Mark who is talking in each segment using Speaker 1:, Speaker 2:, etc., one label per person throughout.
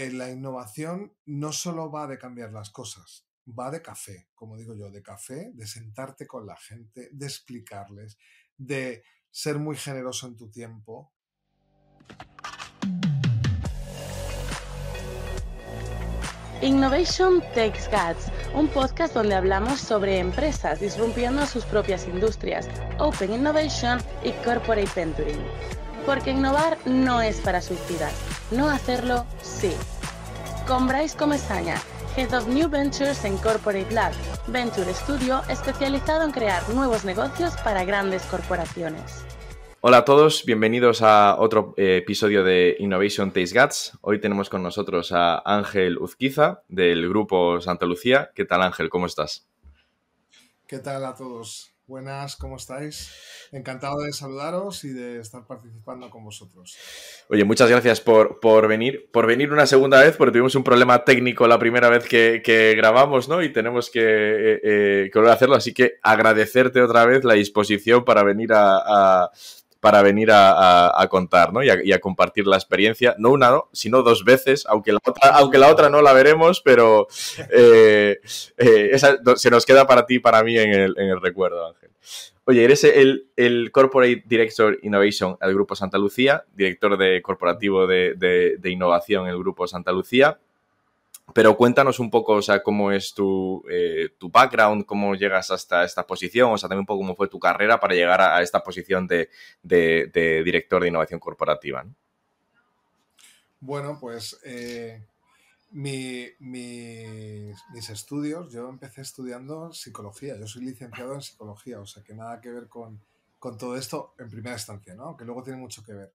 Speaker 1: eh, la innovación no solo va de cambiar las cosas, va de café, como digo yo, de café, de sentarte con la gente, de explicarles, de ser muy generoso en tu tiempo.
Speaker 2: Innovation Takes Guts, un podcast donde hablamos sobre empresas disrumpiendo sus propias industrias, Open Innovation y Corporate Venturing. Porque innovar no es para suicidas, no hacerlo sí. Con Bryce Comesaña, Head of New Ventures en Corporate Lab, Venture Studio especializado en crear nuevos negocios para grandes corporaciones.
Speaker 3: Hola a todos, bienvenidos a otro eh, episodio de Innovation Taste Guts. Hoy tenemos con nosotros a Ángel Uzquiza del grupo Santa Lucía. ¿Qué tal Ángel? ¿Cómo estás?
Speaker 1: ¿Qué tal a todos? Buenas, ¿cómo estáis? Encantado de saludaros y de estar participando con vosotros.
Speaker 3: Oye, muchas gracias por, venir, por venir una segunda vez, porque tuvimos un problema técnico la primera vez que, grabamos, ¿no? Y tenemos eh, eh, que, volver a hacerlo, así que agradecerte otra vez la disposición para venir a para venir a, contar ¿no? y, a, compartir la experiencia, no una, sino dos veces, aunque la otra, aunque la otra no la veremos, pero eh, eh, se nos queda para ti y para mí en el, recuerdo, Ángel. Oye, eres el, el, Corporate Director Innovation del Grupo Santa Lucía, director de corporativo de, de innovación en el Grupo Santa Lucía. Pero cuéntanos un poco, o sea, cómo es tu, eh, tu, background, cómo llegas hasta esta posición, o sea, también un poco cómo fue tu carrera para llegar a, esta posición de, director de innovación corporativa.
Speaker 1: Bueno, pues eh, mis estudios, yo empecé estudiando psicología, yo soy licenciado en psicología, o sea, que nada que ver con, con todo esto en primera instancia, ¿no? Que luego tiene mucho que ver.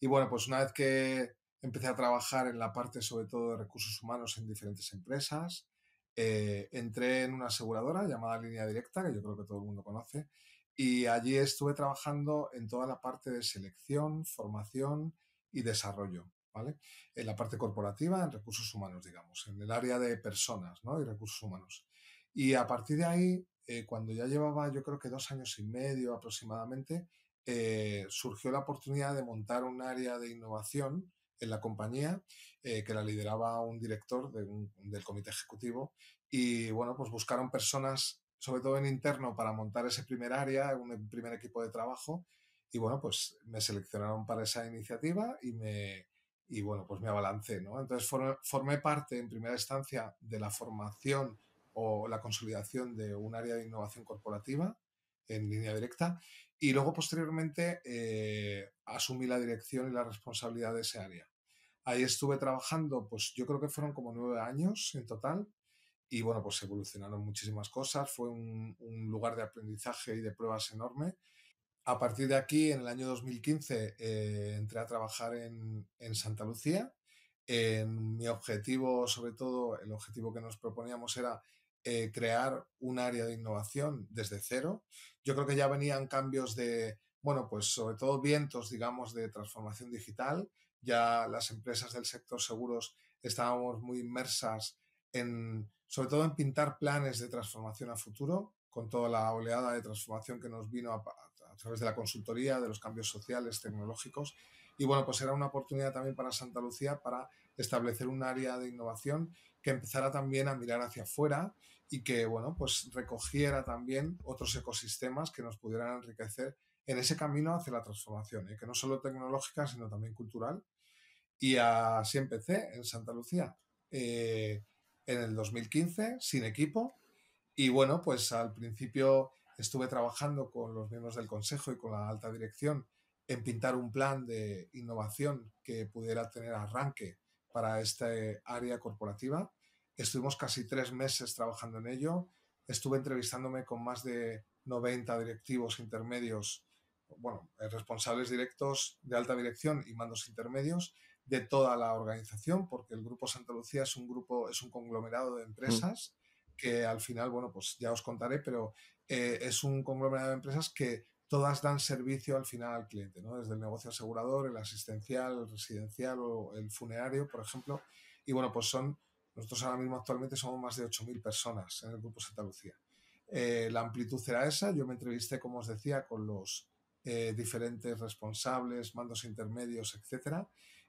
Speaker 1: Y bueno, pues una vez que empecé a trabajar en la parte sobre todo de recursos humanos en diferentes empresas. Eh, entré en una aseguradora llamada Línea Directa, que yo creo que todo el mundo conoce, y allí estuve trabajando en toda la parte de selección, formación y desarrollo, ¿vale? En la parte corporativa, en recursos humanos, digamos, en el área de personas ¿no? y recursos humanos. Y a partir de ahí, eh, cuando ya llevaba yo creo que dos años y medio aproximadamente, eh, surgió la oportunidad de montar un área de innovación en la compañía, eh, que la lideraba un director del comité ejecutivo. Y bueno, pues buscaron personas, sobre todo en interno, para montar ese primer área, un primer equipo de trabajo. Y bueno, pues me seleccionaron para esa iniciativa y me, y bueno, pues me abalancé, ¿no? Entonces formé, parte en primera instancia de la formación o la consolidación de un área de innovación corporativa en línea directa y luego posteriormente eh, asumí la dirección y la responsabilidad de ese área. Ahí estuve trabajando, pues yo creo que fueron como nueve años en total. Y bueno, pues evolucionaron muchísimas cosas. Fue un, lugar de aprendizaje y de pruebas enorme. A partir de aquí, en el año 2015, eh, entré a trabajar en, Santa Lucía. En mi objetivo, sobre todo, el objetivo que nos proponíamos era eh, crear un área de innovación desde cero. Yo creo que ya venían cambios de, bueno, pues sobre todo vientos, digamos, de transformación digital ya las empresas del sector seguros estábamos muy inmersas en, sobre todo en pintar planes de transformación a futuro, con toda la oleada de transformación que nos vino a, través de la consultoría, de los cambios sociales, tecnológicos. Y bueno, pues era una oportunidad también para Santa Lucía para establecer un área de innovación que empezara también a mirar hacia afuera y que, bueno, pues recogiera también otros ecosistemas que nos pudieran enriquecer en ese camino hacia la transformación, ¿eh? que no solo tecnológica, sino también cultural y así empecé en Santa Lucía eh, en el 2015, sin equipo. Y bueno, pues al principio estuve trabajando con los miembros del consejo y con la alta dirección en pintar un plan de innovación que pudiera tener arranque para esta área corporativa. Estuvimos casi tres meses trabajando en ello. Estuve entrevistándome con más de 90 directivos intermedios, bueno, responsables directos de alta dirección y mandos intermedios de toda la organización, porque el Grupo Santa Lucía es un grupo, es un conglomerado de empresas que al final, bueno, pues ya os contaré, pero eh, es un conglomerado de empresas que todas dan servicio al final al cliente, ¿no? Desde el negocio asegurador, el asistencial, el residencial o el funerario, por ejemplo. Y bueno, pues son, nosotros ahora mismo actualmente somos más de 8.000 personas en el Grupo Santa Lucía. Eh, la amplitud era esa, yo me entrevisté, como os decía, con los eh, diferentes responsables, mandos intermedios, etcétera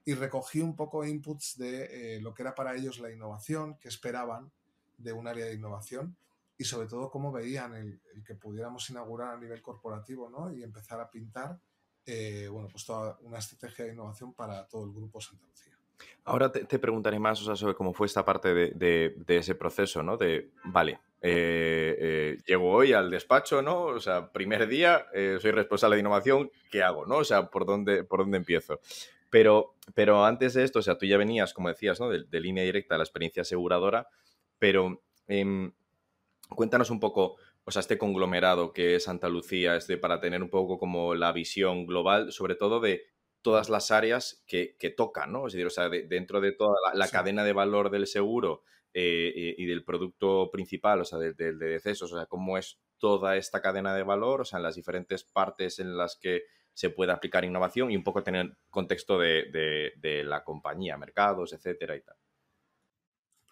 Speaker 1: y recogí un poco inputs de eh, lo que era para ellos la innovación, que esperaban de un área de innovación y sobre todo cómo veían el, que pudiéramos inaugurar a nivel corporativo ¿no? y empezar a pintar bueno, pues toda una estrategia de innovación para todo el grupo Santa Lucía.
Speaker 3: Ahora te, preguntaré más sobre cómo fue esta parte de, ese proceso, ¿no? De, vale, eh, eh, llego hoy al despacho, ¿no? O sea, primer día, soy responsable de innovación, ¿qué hago, no? O sea, ¿por dónde, por dónde empiezo? Pero, pero antes de esto, o sea, tú ya venías, como decías, ¿no? De, línea directa de la experiencia aseguradora, pero em, cuéntanos un poco, o sea, este conglomerado que es Santa Lucía, este, para tener un poco como la visión global, sobre todo de todas las áreas que, tocan, ¿no? Es decir, o sea, dentro de toda la, cadena de valor del seguro eh, y, del producto principal, o sea, del de, decesos, o sea, cómo es toda esta cadena de valor, o sea, en las diferentes partes en las que se puede aplicar innovación y un poco tener contexto de, de la compañía, mercados, etcétera y tal.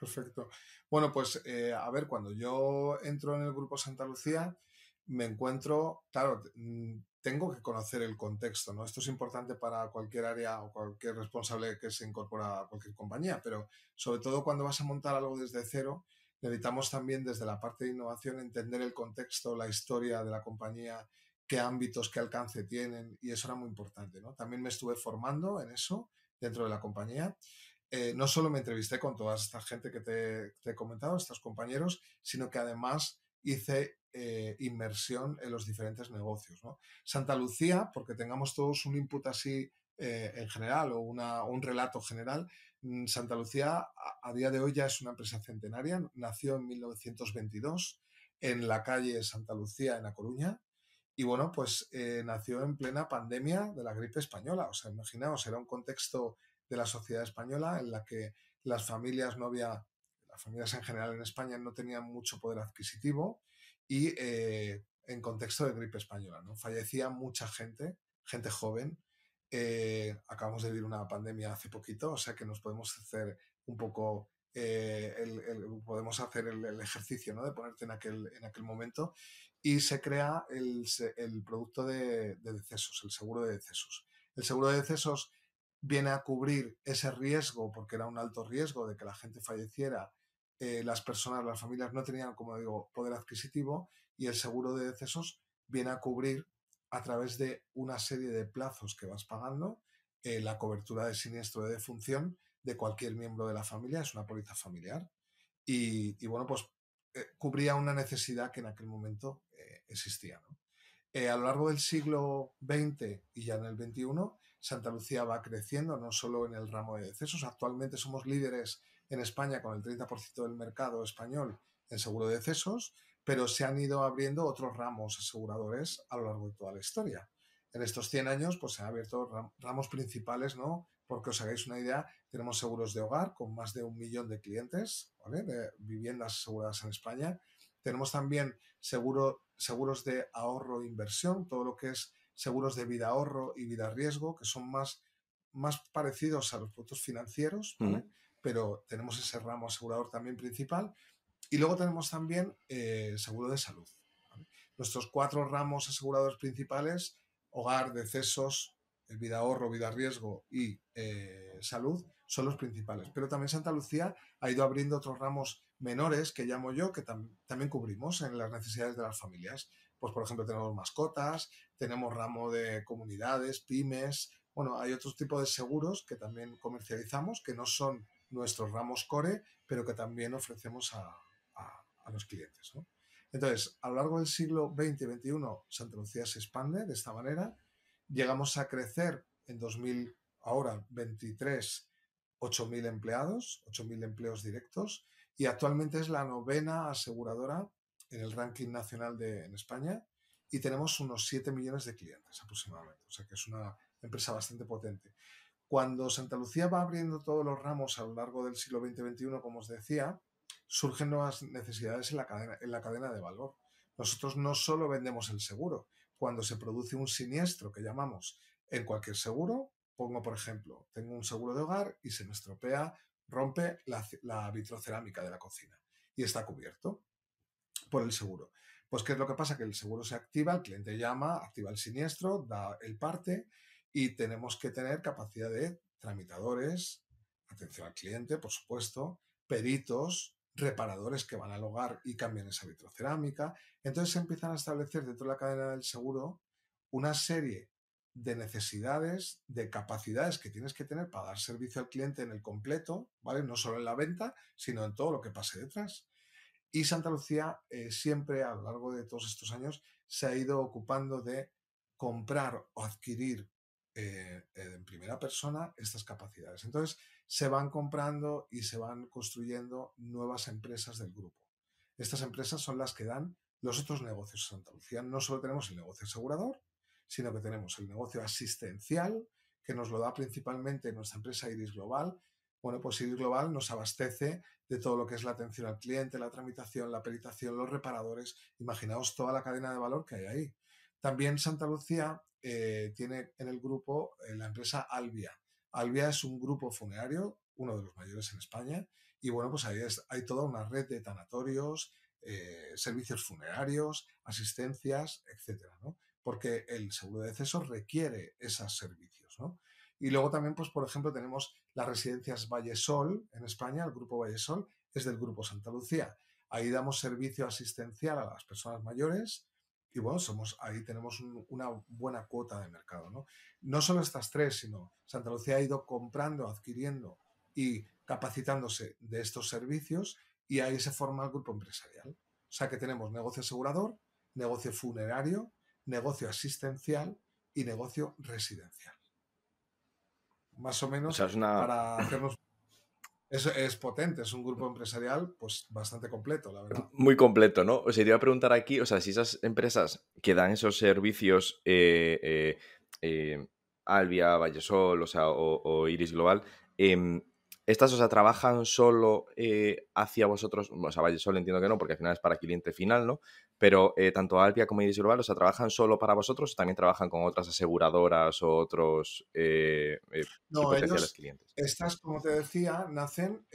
Speaker 1: Perfecto. Bueno, pues eh, a ver, cuando yo entro en el grupo Santa Lucía, me encuentro, claro, mm, tengo que conocer el contexto, ¿no? Esto es importante para cualquier área o cualquier responsable que se incorpora a cualquier compañía, pero sobre todo cuando vas a montar algo desde cero, necesitamos también desde la parte de innovación entender el contexto, la historia de la compañía, qué ámbitos, qué alcance tienen, y eso era muy importante, ¿no? También me estuve formando en eso dentro de la compañía eh, no solo me entrevisté con toda esta gente que te, he comentado, estos compañeros, sino que además hice eh, inmersión en los diferentes negocios. Santa Lucía, porque tengamos todos un input así eh, en general o un relato general, mm, Santa Lucía a, día de hoy ya es una empresa centenaria, nació en 1922 en la calle Santa Lucía en La Coruña. Y bueno, pues nació en plena pandemia de la gripe española. O sea, imaginaos, era un contexto de la sociedad española en la que las familias no había, las familias en general en España no tenían mucho poder adquisitivo y eh, en contexto de gripe española, ¿no? Fallecía mucha gente, gente joven. Eh, acabamos de vivir una pandemia hace poquito, o sea que nos podemos hacer un poco eh, el, podemos hacer el, ejercicio ¿no? de ponerte en aquel, en aquel momento y se crea el, producto de, de, decesos, el seguro de decesos. El seguro de decesos viene a cubrir ese riesgo, porque era un alto riesgo de que la gente falleciera, eh, las personas, las familias no tenían, como digo, poder adquisitivo y el seguro de decesos viene a cubrir a través de una serie de plazos que vas pagando eh, la cobertura de siniestro de defunción de cualquier miembro de la familia, es una póliza familiar. Y, bueno, pues eh, cubría una necesidad que en aquel momento existía. a lo largo del siglo XX y ya en el XXI, Santa Lucía va creciendo, no solo en el ramo de decesos. Actualmente somos líderes en España con el 30% del mercado español en seguro de decesos, pero se han ido abriendo otros ramos aseguradores a lo largo de toda la historia. En estos 100 años, pues se han abierto ramos principales, ¿no? Porque os hagáis una idea, tenemos seguros de hogar con más de un millón de clientes, ¿vale? De viviendas aseguradas en España. Tenemos también seguro, seguros de ahorro e inversión, todo lo que es seguros de vida ahorro y vida riesgo, que son más, más parecidos a los productos financieros, pero tenemos ese ramo asegurador también principal. Y luego tenemos también eh, seguro de salud. Nuestros cuatro ramos aseguradores principales, hogar, decesos, eh, vida ahorro, vida riesgo y eh, salud, son los principales. Pero también Santa Lucía ha ido abriendo otros ramos menores que llamo yo, que también cubrimos en las necesidades de las familias pues por ejemplo tenemos mascotas, tenemos ramo de comunidades, pymes, bueno, hay otros tipos de seguros que también comercializamos, que no son nuestros ramos core, pero que también ofrecemos a, los clientes. Entonces, a lo largo del siglo XX y XXI, Santa Lucía se expande de esta manera. Llegamos a crecer en 2000, ahora 23, 8.000 empleados, 8.000 empleos directos, y actualmente es la novena aseguradora en el ranking nacional de, en España y tenemos unos 7 millones de clientes aproximadamente. O sea que es una empresa bastante potente. Cuando Santa Lucía va abriendo todos los ramos a lo largo del siglo XX-XXI, como os decía, surgen nuevas necesidades en la, cadena, en la cadena de valor. Nosotros no solo vendemos el seguro. Cuando se produce un siniestro que llamamos en cualquier seguro, pongo por ejemplo, tengo un seguro de hogar y se me estropea, rompe la, la vitrocerámica de la cocina y está cubierto por el seguro. Pues, ¿qué es lo que pasa? Que el seguro se activa, el cliente llama, activa el siniestro, da el parte y tenemos que tener capacidad de tramitadores, atención al cliente, por supuesto, peritos, reparadores que van al hogar y cambian esa vitrocerámica. Entonces se empiezan a establecer dentro de la cadena del seguro una serie de necesidades, de capacidades que tienes que tener para dar servicio al cliente en el completo, ¿vale? No solo en la venta, sino en todo lo que pase detrás. Y Santa Lucía eh, siempre, a lo largo de todos estos años, se ha ido ocupando de comprar o adquirir eh, en primera persona estas capacidades. Entonces, se van comprando y se van construyendo nuevas empresas del grupo. Estas empresas son las que dan los otros negocios en Santa Lucía. No solo tenemos el negocio asegurador, sino que tenemos el negocio asistencial, que nos lo da principalmente nuestra empresa Iris Global. Bueno, pues Iris Global nos abastece de todo lo que es la atención al cliente, la tramitación, la peritación, los reparadores. Imaginaos toda la cadena de valor que hay ahí. También Santa Lucía eh, tiene en el grupo la empresa Albia. Albia es un grupo funerario, uno de los mayores en España, y bueno, pues ahí hay toda una red de tanatorios, eh, servicios funerarios, asistencias, etcétera, ¿no? porque el seguro de deceso requiere esos servicios. ¿no? Y luego también, pues, por ejemplo, tenemos las residencias Vallesol en España, el grupo Vallesol es del grupo Santa Lucía. Ahí damos servicio asistencial a las personas mayores y bueno, somos, ahí tenemos una buena cuota de mercado. ¿no? no solo estas tres, sino Santa Lucía ha ido comprando, adquiriendo y capacitándose de estos servicios y ahí se forma el grupo empresarial. O sea que tenemos negocio asegurador, negocio funerario, negocio asistencial y negocio residencial. Más o menos para hacernos... Es, es, potente, es un grupo empresarial pues bastante completo, la verdad.
Speaker 3: Muy completo, ¿no? O sea, te iba a preguntar aquí, o sea, si esas empresas que dan esos servicios, eh, eh, eh, Albia, Vallesol, o sea, o, Iris Global, em, ¿Estas, o sea, trabajan solo eh, hacia vosotros? O sea, Valle Sol entiendo que no, porque al final es para cliente final, ¿no? Pero eh, tanto Alpia como Iris Global, o sea, ¿trabajan solo para vosotros o también trabajan con otras aseguradoras o otros eh, potenciales clientes?
Speaker 1: Estas, como te decía, nacen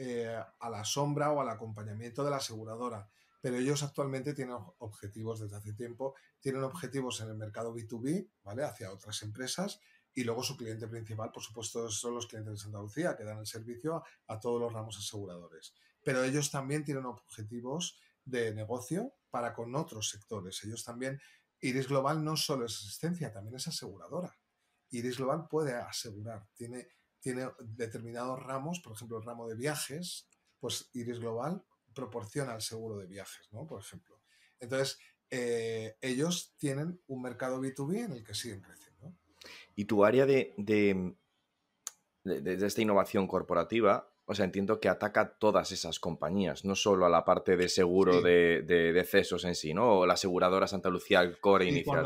Speaker 1: a la sombra o al acompañamiento de la aseguradora. Pero ellos actualmente tienen objetivos desde hace tiempo, tienen objetivos en el mercado B2B, ¿vale? Hacia otras empresas y luego su cliente principal, por supuesto, son los clientes de Santa Lucía, que dan el servicio a, todos los ramos aseguradores. Pero ellos también tienen objetivos de negocio para con otros sectores. Ellos también, Iris Global no solo es asistencia, también es aseguradora. Iris Global puede asegurar, tiene, tiene determinados ramos, por ejemplo, el ramo de viajes, pues Iris Global proporciona el seguro de viajes, ¿no? Por ejemplo. Entonces, eh, ellos tienen un mercado B2B en el que siguen creciendo.
Speaker 3: Y tu área de, de, esta innovación corporativa, o sea, entiendo que ataca todas esas compañías, no solo a la parte de seguro de, de, decesos en sí, ¿no? O la aseguradora Santa Lucía, el core inicial.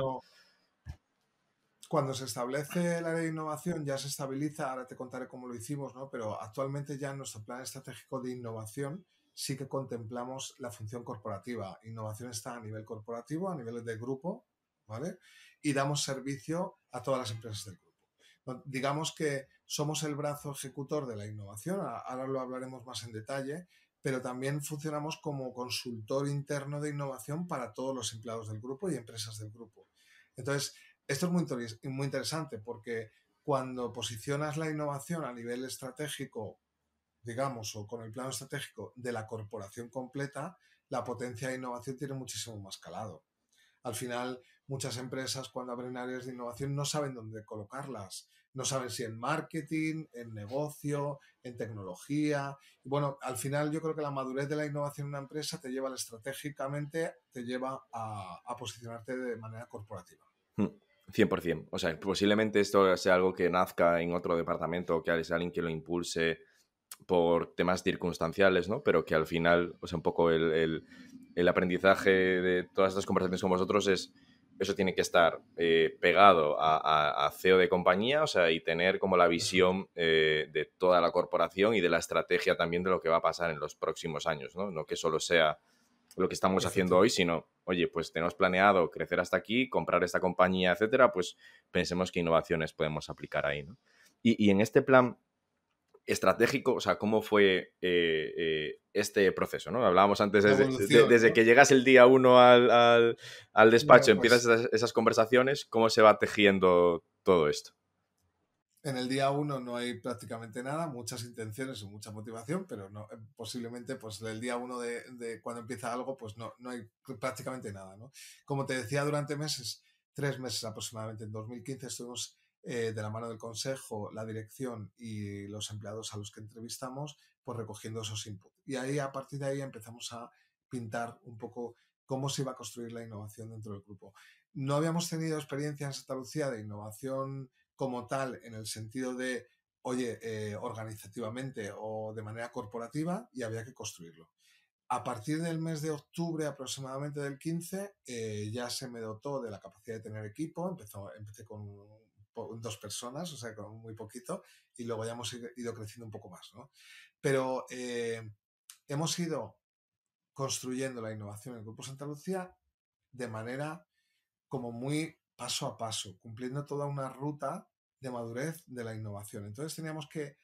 Speaker 1: Cuando, se establece la de innovación, ya se estabiliza, ahora te contaré cómo lo hicimos, ¿no? Pero actualmente ya en nuestro plan estratégico de innovación sí que contemplamos la función corporativa. Innovación está a nivel corporativo, a nivel de grupo, ¿vale? Y damos servicio a todas las empresas del grupo. Digamos que somos el brazo ejecutor de la innovación, ahora lo hablaremos más en detalle, pero también funcionamos como consultor interno de innovación para todos los empleados del grupo y empresas del grupo. Entonces, esto es muy, interesante porque cuando posicionas la innovación a nivel estratégico, digamos, o con el plano estratégico de la corporación completa, la potencia de innovación tiene muchísimo más calado. Al final, muchas empresas cuando abren áreas de innovación no saben dónde colocarlas. No saben si en marketing, en negocio, en tecnología. Bueno, al final yo creo que la madurez de la innovación en una empresa te lleva estratégicamente, te lleva a, posicionarte de manera corporativa.
Speaker 3: 100%. Hmm, o sea, posiblemente esto sea algo que nazca en otro departamento, o que sea alguien que lo impulse por temas circunstanciales, ¿no? Pero que al final, o sea, un poco el aprendizaje de todas estas conversaciones con vosotros es eso tiene que estar eh, pegado a, CEO de compañía, o sea, y tener como la visión eh, de toda la corporación y de la estrategia también de lo que va a pasar en los próximos años, ¿no? No que solo sea lo que estamos haciendo hoy, sino, oye, pues tenemos planeado crecer hasta aquí, comprar esta compañía, etcétera, pues pensemos qué innovaciones podemos aplicar ahí, ¿no? Y en este plan, estratégico, o sea, cómo fue eh, eh, este proceso, ¿no? Hablábamos antes desde, que llegas el día uno al, despacho, empiezas pues esas, conversaciones, ¿cómo se va tejiendo todo esto?
Speaker 1: En el día uno no hay prácticamente nada, muchas intenciones y mucha motivación, pero no, eh, posiblemente pues el día uno de, cuando empieza algo, pues no, no hay prácticamente nada. ¿no? Como te decía, durante meses, tres meses aproximadamente, en 2015 estuvimos eh, de la mano del consejo, la dirección y los empleados a los que entrevistamos, pues recogiendo esos inputs. Y ahí, a partir de ahí, empezamos a pintar un poco cómo se iba a construir la innovación dentro del grupo. No habíamos tenido experiencia en Santa Lucía de innovación como tal en el sentido de, oye, eh, organizativamente o de manera corporativa y había que construirlo. A partir del mes de octubre aproximadamente del 15 eh, ya se me dotó de la capacidad de tener equipo, Empezó, empecé con dos personas, o sea, con muy poquito, y luego ya hemos ido creciendo un poco más, ¿no? Pero eh, hemos ido construyendo la innovación en el Grupo Santa Lucía de manera como muy paso a paso, cumpliendo toda una ruta de madurez de la innovación. Entonces teníamos que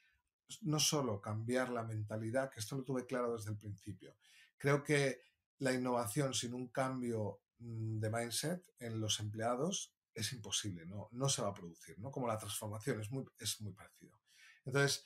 Speaker 1: no solo cambiar la mentalidad, que esto lo tuve claro desde el principio. Creo que la innovación sin un cambio mm, de mindset en los empleados es imposible, no, no se va a producir, ¿no? Como la transformación es muy, es muy parecido. Entonces,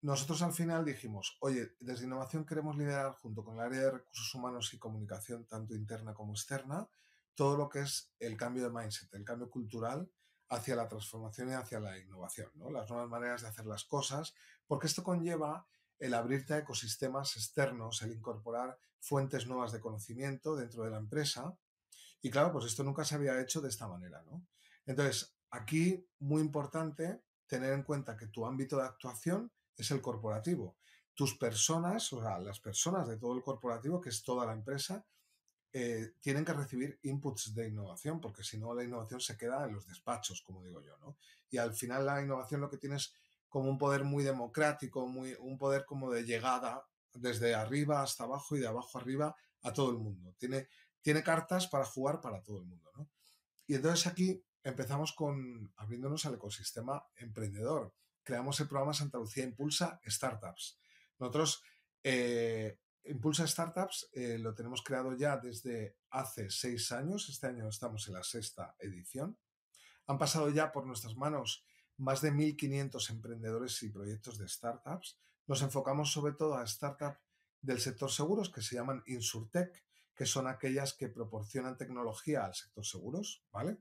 Speaker 1: nosotros al final dijimos, oye, desde innovación queremos liderar junto con el área de recursos humanos y comunicación, tanto interna como externa, todo lo que es el cambio de mindset, el cambio cultural hacia la transformación y hacia la innovación, ¿no? las nuevas maneras de hacer las cosas, porque esto conlleva el abrirte a ecosistemas externos, el incorporar fuentes nuevas de conocimiento dentro de la empresa. Y claro, pues esto nunca se había hecho de esta manera. ¿no? Entonces, aquí muy importante tener en cuenta que tu ámbito de actuación es el corporativo. Tus personas, o sea, las personas de todo el corporativo, que es toda la empresa, eh, tienen que recibir inputs de innovación, porque si no la innovación se queda en los despachos, como digo yo, ¿no? Y al final la innovación lo que tiene es como un poder muy democrático, muy, un poder como de llegada desde arriba hasta abajo y de abajo arriba a todo el mundo. Tiene, tiene cartas para jugar para todo el mundo, ¿no? Y entonces aquí empezamos con abriéndonos al ecosistema emprendedor. Creamos el programa Santa Lucía Impulsa Startups. Nosotros eh, Impulsa Startups eh, lo tenemos creado ya desde hace seis años. Este año estamos en la sexta edición. Han pasado ya por nuestras manos más de 1.500 emprendedores y proyectos de startups. Nos enfocamos sobre todo a startups del sector seguros que se llaman Insurtech, que son aquellas que proporcionan tecnología al sector seguros, ¿vale?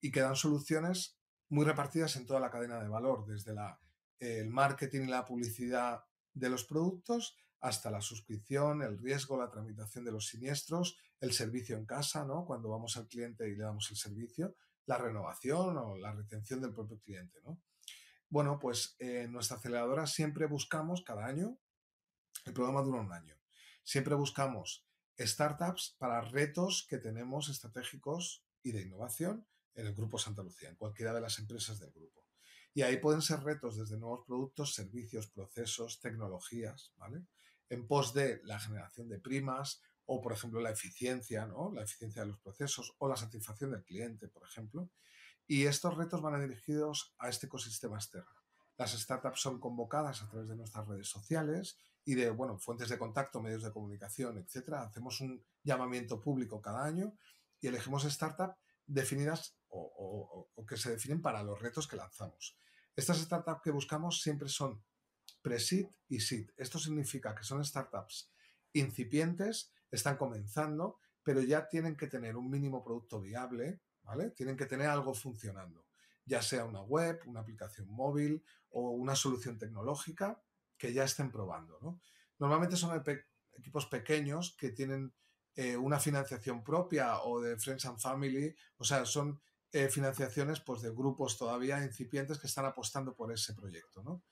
Speaker 1: Y que dan soluciones muy repartidas en toda la cadena de valor, desde la, el marketing y la publicidad de los productos hasta la suscripción, el riesgo, la tramitación de los siniestros, el servicio en casa, ¿no? Cuando vamos al cliente y le damos el servicio, la renovación o la retención del propio cliente, ¿no? Bueno, pues en nuestra aceleradora siempre buscamos cada año, el programa dura un año, siempre buscamos startups para retos que tenemos estratégicos y de innovación en el Grupo Santa Lucía, en cualquiera de las empresas del grupo. Y ahí pueden ser retos desde nuevos productos, servicios, procesos, tecnologías, ¿vale? en pos de la generación de primas o, por ejemplo, la eficiencia, ¿no? la eficiencia de los procesos o la satisfacción del cliente, por ejemplo. Y estos retos van dirigidos a este ecosistema externo. Las startups son convocadas a través de nuestras redes sociales y de bueno, fuentes de contacto, medios de comunicación, etcétera. Hacemos un llamamiento público cada año y elegimos startups definidas o, o que se definen para los retos que lanzamos. Estas startups que buscamos siempre son pre-seed y seed. Esto significa que son startups incipientes, están comenzando, pero ya tienen que tener un mínimo producto viable, ¿vale? Tienen que tener algo funcionando, ya sea una web, una aplicación móvil o una solución tecnológica que ya estén probando, Normalmente son equipos pequeños que tienen eh, una financiación propia o de Friends and Family, o sea, son eh, financiaciones pues, de grupos todavía incipientes que están apostando por ese proyecto, ¿no?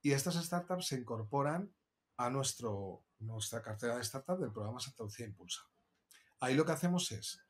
Speaker 1: Y estas startups se incorporan a nuestro, nuestra cartera de startups del programa Santa Lucía Impulsa. Ahí lo que hacemos es,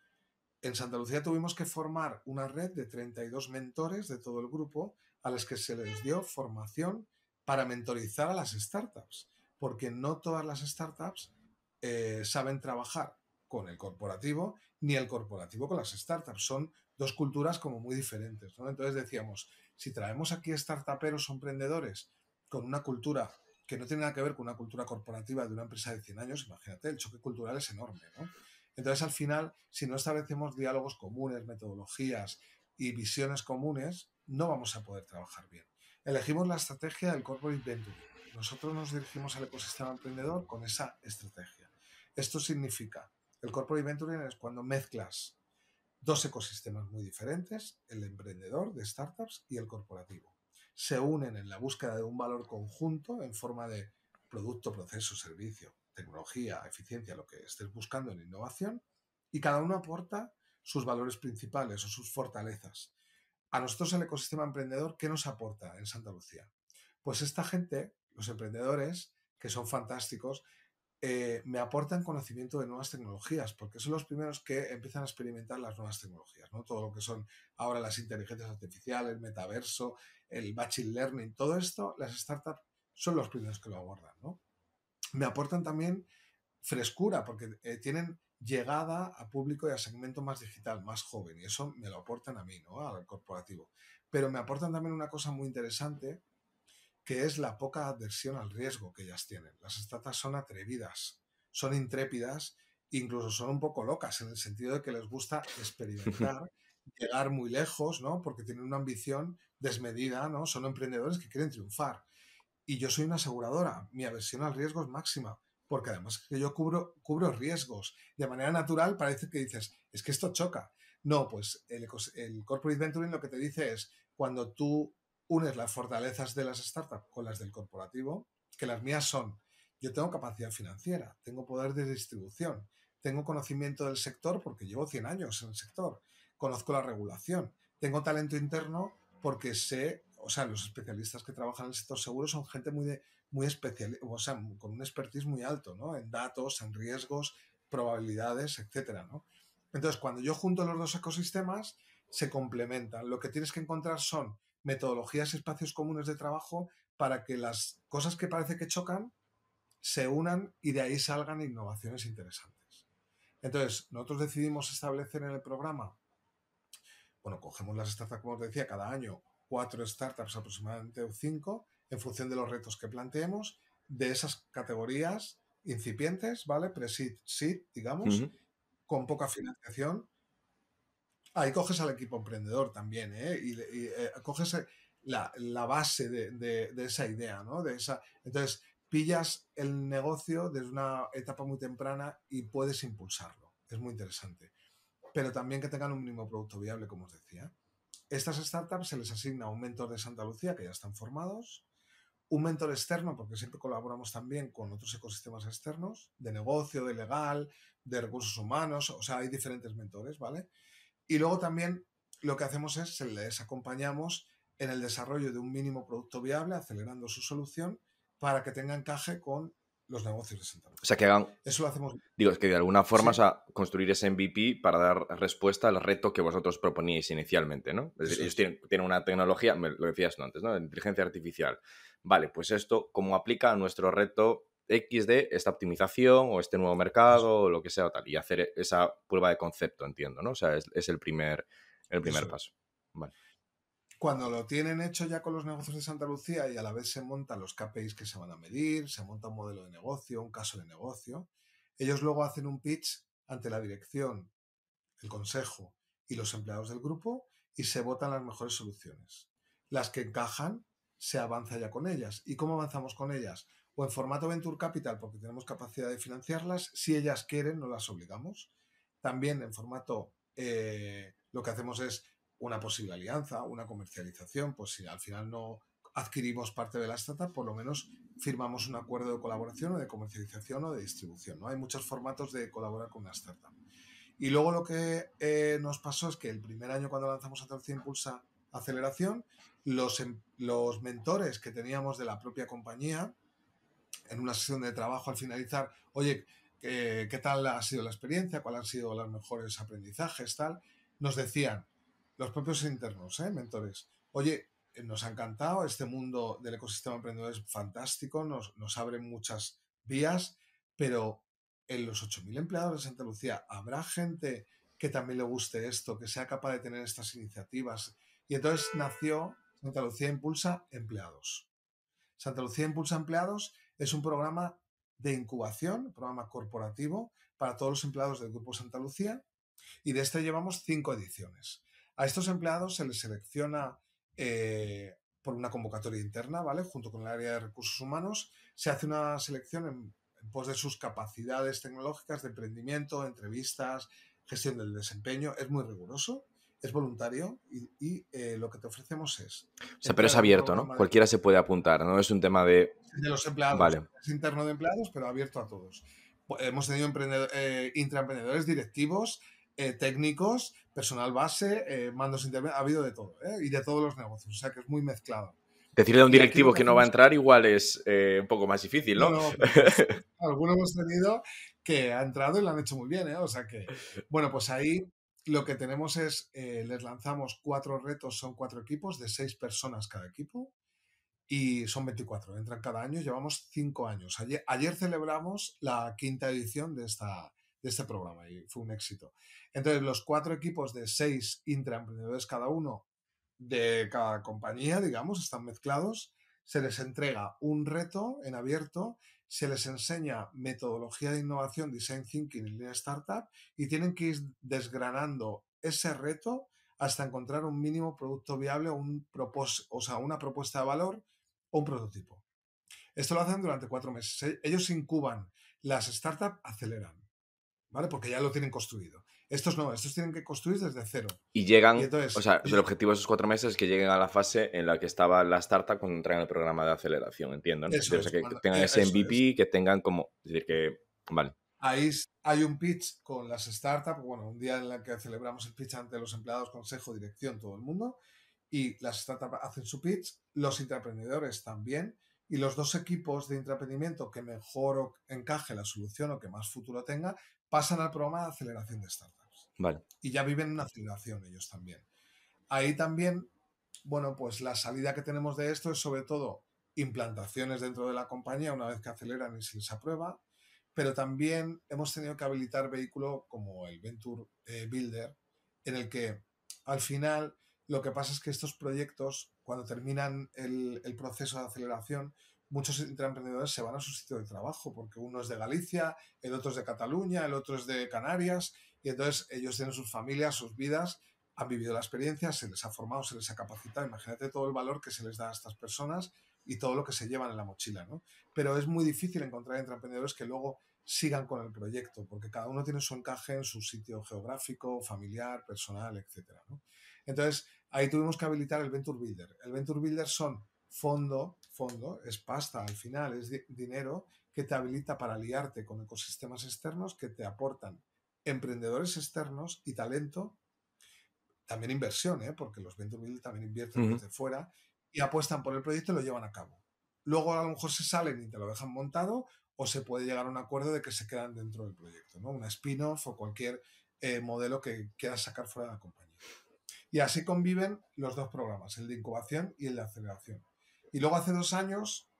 Speaker 1: en Santa Lucía tuvimos que formar una red de 32 mentores de todo el grupo a los que se les dio formación para mentorizar a las startups, porque no todas las startups eh, saben trabajar con el corporativo ni el corporativo con las startups. Son dos culturas como muy diferentes. Entonces decíamos, si traemos aquí startuperos o emprendedores con una cultura que no tiene nada que ver con una cultura corporativa de una empresa de 100 años, imagínate, el choque cultural es enorme, ¿no? Entonces, al final, si no establecemos diálogos comunes, metodologías y visiones comunes, no vamos a poder trabajar bien. Elegimos la estrategia del Corporate Venture. Nosotros nos dirigimos al ecosistema emprendedor con esa estrategia. Esto significa, el Corporate Venturing es cuando mezclas dos ecosistemas muy diferentes, el emprendedor de startups y el corporativo. Se unen en la búsqueda de un valor conjunto en forma de producto, proceso, servicio, tecnología, eficiencia, lo que estés buscando en innovación, y cada uno aporta sus valores principales o sus fortalezas. A nosotros el ecosistema emprendedor, ¿qué nos aporta en Santa Lucía? Pues esta gente, los emprendedores, que son fantásticos, eh, me aportan conocimiento de nuevas tecnologías, porque son los primeros que empiezan a experimentar las nuevas tecnologías, ¿no? Todo lo que son ahora las inteligencias artificiales, el metaverso, el machine learning, todo esto, las startups son los primeros que lo abordan, ¿no? Me aportan también frescura, porque eh, tienen llegada a público y a segmento más digital, más joven, y eso me lo aportan a mí, ¿no? Al corporativo. Pero me aportan también una cosa muy interesante, que es la poca adversión al riesgo que ellas tienen. Las startups son atrevidas, son intrépidas, incluso son un poco locas, en el sentido de que les gusta experimentar, llegar muy lejos, ¿no? Porque tienen una ambición desmedida, ¿no? Son emprendedores que quieren triunfar. Y yo soy una aseguradora, mi aversión al riesgo es máxima porque además que yo cubro, cubro riesgos. De manera natural parece que dices, es que esto choca. No, pues el, el corporate venturing lo que te dice es, cuando tú unes las fortalezas de las startups con las del corporativo, que las mías son, yo tengo capacidad financiera, tengo poder de distribución, tengo conocimiento del sector porque llevo 100 años en el sector, conozco la regulación, tengo talento interno porque sé, o sea, los especialistas que trabajan en el sector seguro son gente muy de, muy especial, o sea, con un expertise muy alto, ¿no? En datos, en riesgos, probabilidades, etcétera, ¿no? Entonces, cuando yo junto los dos ecosistemas, se complementan. Lo que tienes que encontrar son metodologías y espacios comunes de trabajo para que las cosas que parece que chocan se unan y de ahí salgan innovaciones interesantes. Entonces, nosotros decidimos establecer en el programa, bueno, cogemos las startups, como os decía, cada año cuatro startups aproximadamente o cinco, en función de los retos que planteemos, de esas categorías incipientes, ¿vale? Pre-seed, seed, digamos, con poca financiación. Ahí coges al equipo emprendedor también, ¿eh? Y, eh, coges la, base de, esa idea, ¿no? De esa, entonces, pillas el negocio desde una etapa muy temprana y puedes impulsarlo. Es muy interesante. Pero también que tengan un mínimo producto viable, como os decía. Estas startups se les asigna un mentor de Santa Lucía que ya están formados, un mentor externo, porque siempre colaboramos también con otros ecosistemas externos, de negocio, de legal, de recursos humanos, o sea, hay diferentes mentores, ¿vale? Y luego también lo que hacemos es, les acompañamos en el desarrollo de un mínimo producto viable, acelerando su solución para que tenga encaje con los negocios de Santa
Speaker 3: O sea, que hagan...
Speaker 1: Eso lo hacemos...
Speaker 3: Digo, es que de alguna forma a construir ese MVP para dar respuesta al reto que vosotros proponíais inicialmente, ¿no? Es decir, ellos tienen, una tecnología, lo decías antes, ¿no? Inteligencia artificial. Vale, pues esto, ¿cómo aplica a nuestro reto X de esta optimización o este nuevo mercado o lo que sea o tal? Y hacer esa prueba de concepto, entiendo, ¿no? O sea, es, el primer, el primer paso. Vale.
Speaker 1: Cuando lo tienen hecho ya con los negocios de Santa Lucía y a la vez se montan los KPIs que se van a medir, se monta un modelo de negocio, un caso de negocio, ellos luego hacen un pitch ante la dirección, el consejo y los empleados del grupo y se votan las mejores soluciones. Las que encajan, se avanza ya con ellas. ¿Y cómo avanzamos con ellas? O en formato Venture Capital, porque tenemos capacidad de financiarlas. Si ellas quieren, no las obligamos. También en formato, eh, lo que hacemos es una posible alianza, una comercialización, pues si al final no adquirimos parte de la startup, por lo menos firmamos un acuerdo de colaboración o de comercialización o de distribución. ¿no? Hay muchos formatos de colaborar con una startup. Y luego lo que eh, nos pasó es que el primer año cuando lanzamos Atercia Impulsa Aceleración, los, los mentores que teníamos de la propia compañía, en una sesión de trabajo al finalizar, oye, ¿qué tal ha sido la experiencia? ¿Cuáles han sido los mejores aprendizajes? Tal, nos decían, los propios internos, ¿eh? mentores. Oye, nos ha encantado, este mundo del ecosistema emprendedor es fantástico, nos, nos abre muchas vías, pero en los 8.000 empleados de Santa Lucía, ¿habrá gente que también le guste esto, que sea capaz de tener estas iniciativas? Y entonces nació Santa Lucía Impulsa Empleados. Santa Lucía Impulsa Empleados es un programa de incubación, un programa corporativo para todos los empleados del Grupo Santa Lucía y de este llevamos cinco ediciones. A estos empleados se les selecciona eh, por una convocatoria interna, ¿vale? Junto con el área de recursos humanos, se hace una selección en, pos de sus capacidades tecnológicas de emprendimiento, entrevistas, gestión del desempeño. Es muy riguroso, es voluntario y, eh, lo que te ofrecemos es...
Speaker 3: O sea, pero es abierto, ¿no? Cualquiera se puede apuntar, ¿no? Es un tema de...
Speaker 1: De los empleados.
Speaker 3: Vale.
Speaker 1: Es interno de empleados, pero abierto a todos. Hemos tenido eh, intraemprendedores directivos, eh, técnicos, personal base, eh, mandos intermedios, ha habido de todo, ¿eh? y de todos los negocios, o sea que es muy mezclado.
Speaker 3: Decirle a un directivo que no va a entrar igual es un poco más difícil, ¿no? no,
Speaker 1: algunos hemos tenido que ha entrado y lo han hecho muy bien, ¿eh? O sea que, bueno, pues ahí lo que tenemos es, les lanzamos cuatro retos, son cuatro equipos de seis personas cada equipo y son 24, entran cada año, llevamos cinco años. Ayer, ayer celebramos la quinta edición de, esta, de este programa y fue un éxito. Entonces, los cuatro equipos de seis intraemprendedores cada uno de cada compañía, digamos, están mezclados. Se les entrega un reto en abierto, se les enseña metodología de innovación, design thinking en línea startup y tienen que ir desgranando ese reto hasta encontrar un mínimo producto viable un o sea, una propuesta de valor o un prototipo. Esto lo hacen durante cuatro meses. Ellos incuban, las startups aceleran, ¿vale? Porque ya lo tienen construido. Estos no, estos tienen que construir desde cero.
Speaker 3: Y llegan, o sea, el objetivo de esos cuatro meses es que lleguen a la fase en la que estaba la startup cuando entran en el programa de aceleración, entiendo. ¿no? o sea, que, tengan eh, ese MVP, que tengan como, es decir, que, vale.
Speaker 1: Ahí hay un pitch con las startups, bueno, un día en el que celebramos el pitch ante los empleados, consejo, dirección, todo el mundo, y las startups hacen su pitch, los intraemprendedores también, y los dos equipos de intraemprendimiento que mejor encaje la solución o que más futuro tenga, pasan al programa de aceleración de startups. Y ya viven una aceleración ellos también. Ahí también, bueno, pues la salida que tenemos de esto es sobre todo implantaciones dentro de la compañía una vez que aceleran y se les aprueba, pero también hemos tenido que habilitar vehículos como el Venture eh, Builder, en el que al final lo que pasa es que estos proyectos, cuando terminan el, el proceso de aceleración, muchos emprendedores se van a su sitio de trabajo, porque uno es de Galicia, el otro es de Cataluña, el otro es de Canarias, y entonces ellos tienen sus familias, sus vidas, han vivido la experiencia, se les ha formado, se les ha capacitado. Imagínate todo el valor que se les da a estas personas y todo lo que se llevan en la mochila, ¿no? Pero es muy difícil encontrar emprendedores que luego sigan con el proyecto, porque cada uno tiene su encaje en su sitio geográfico, familiar, personal, etc. Entonces, ahí tuvimos que habilitar el Venture Builder. El Venture Builder son fondo, fondo, es pasta al final, es dinero que te habilita para aliarte con ecosistemas externos que te aportan emprendedores externos y talento, también inversión, ¿eh? porque los 20.000 también invierten desde fuera y apuestan por el proyecto y lo llevan a cabo. Luego a lo mejor se salen y te lo dejan montado o se puede llegar a un acuerdo de que se quedan dentro del proyecto, ¿no? Una spin-off o cualquier eh, modelo que quieras sacar fuera de la compañía. Y así conviven los dos programas, el de incubación y el de aceleración. Y luego hace dos años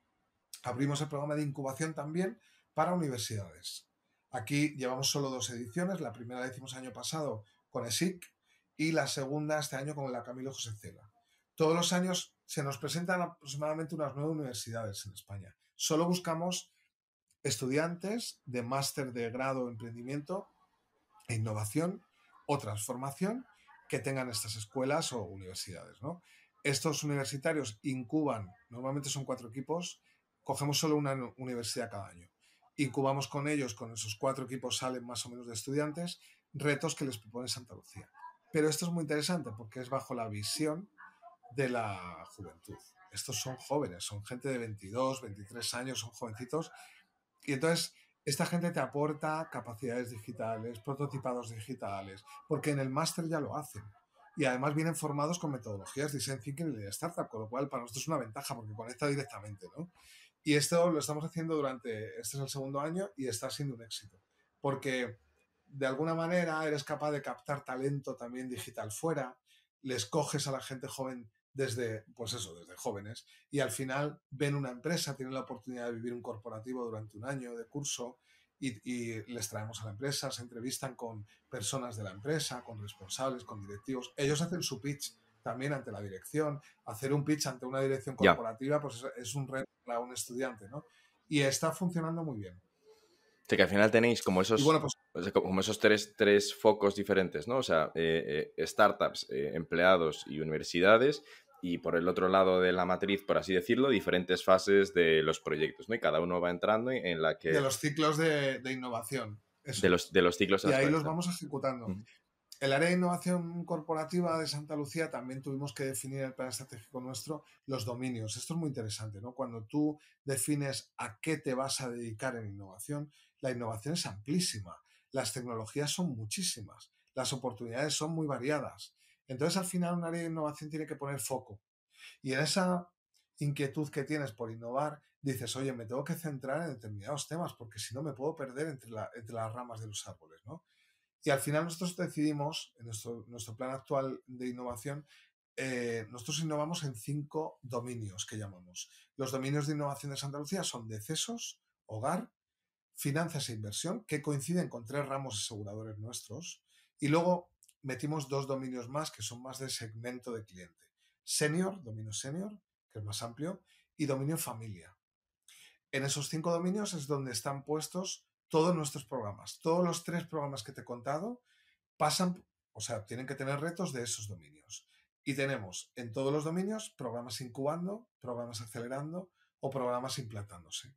Speaker 1: abrimos el programa de incubación también para universidades. Aquí llevamos solo dos ediciones. La primera la hicimos año pasado con ESIC y la segunda este año con la Camilo José Cela. Todos los años se nos presentan aproximadamente unas nueve universidades en España. Solo buscamos estudiantes de máster de grado en emprendimiento e innovación o transformación que tengan estas escuelas o universidades. Estos universitarios incuban, normalmente son cuatro equipos, cogemos solo una universidad cada año incubamos con ellos, con esos cuatro equipos salen más o menos de estudiantes, retos que les propone Santa Lucía. Pero esto es muy interesante porque es bajo la visión de la juventud. Estos son jóvenes, son gente de 22, 23 años, son jovencitos. Y entonces, esta gente te aporta capacidades digitales, prototipados digitales, porque en el máster ya lo hacen. Y además vienen formados con metodologías de design thinking y de startup, con lo cual para nosotros es una ventaja porque conecta directamente, ¿no? Y esto lo estamos haciendo durante, este es el segundo año y está siendo un éxito, porque de alguna manera eres capaz de captar talento también digital fuera, les coges a la gente joven desde, pues eso, desde jóvenes, y al final ven una empresa, tienen la oportunidad de vivir un corporativo durante un año de curso y, y, les traemos a la empresa, se entrevistan con personas de la empresa, con responsables, con directivos, ellos hacen su pitch también ante la dirección, hacer un pitch ante una dirección corporativa, pues es, un reto para un estudiante, ¿no? Y está funcionando muy bien.
Speaker 3: O que al final tenéis como esos, pues como esos tres, tres, focos diferentes, ¿no? O sea, eh, eh, startups, eh, empleados y universidades. y por el otro lado de la matriz, por así decirlo, diferentes fases de los proyectos, ¿no? Y cada uno va entrando en la que...
Speaker 1: De los ciclos de, innovación.
Speaker 3: De los, de los ciclos.
Speaker 1: Y ahí los vamos ejecutando. El área de innovación corporativa de Santa Lucía también tuvimos que definir el plan estratégico nuestro los dominios. Esto es muy interesante, ¿no? Cuando tú defines a qué te vas a dedicar en innovación, la innovación es amplísima. Las tecnologías son muchísimas. Las oportunidades son muy variadas. Entonces, al final, un área de innovación tiene que poner foco. Y en esa inquietud que tienes por innovar, dices, oye, me tengo que centrar en determinados temas, porque si no me puedo perder entre, las ramas de los árboles, ¿no? Y al final nosotros decidimos, en nuestro, nuestro plan actual de innovación, eh, nosotros innovamos en cinco dominios que llamamos. Los dominios de innovación de Santa Lucía son decesos, hogar, finanzas e inversión, que coinciden con tres ramos aseguradores nuestros. Y luego metimos dos dominios más que son más de segmento de cliente. Senior, dominio senior, que es más amplio, y dominio familia. En esos cinco dominios es donde están puestos todos nuestros programas. Todos los tres programas que te he contado pasan, o sea, tienen que tener retos de esos dominios. Y tenemos en todos los dominios programas incubando, programas acelerando o programas implantándose.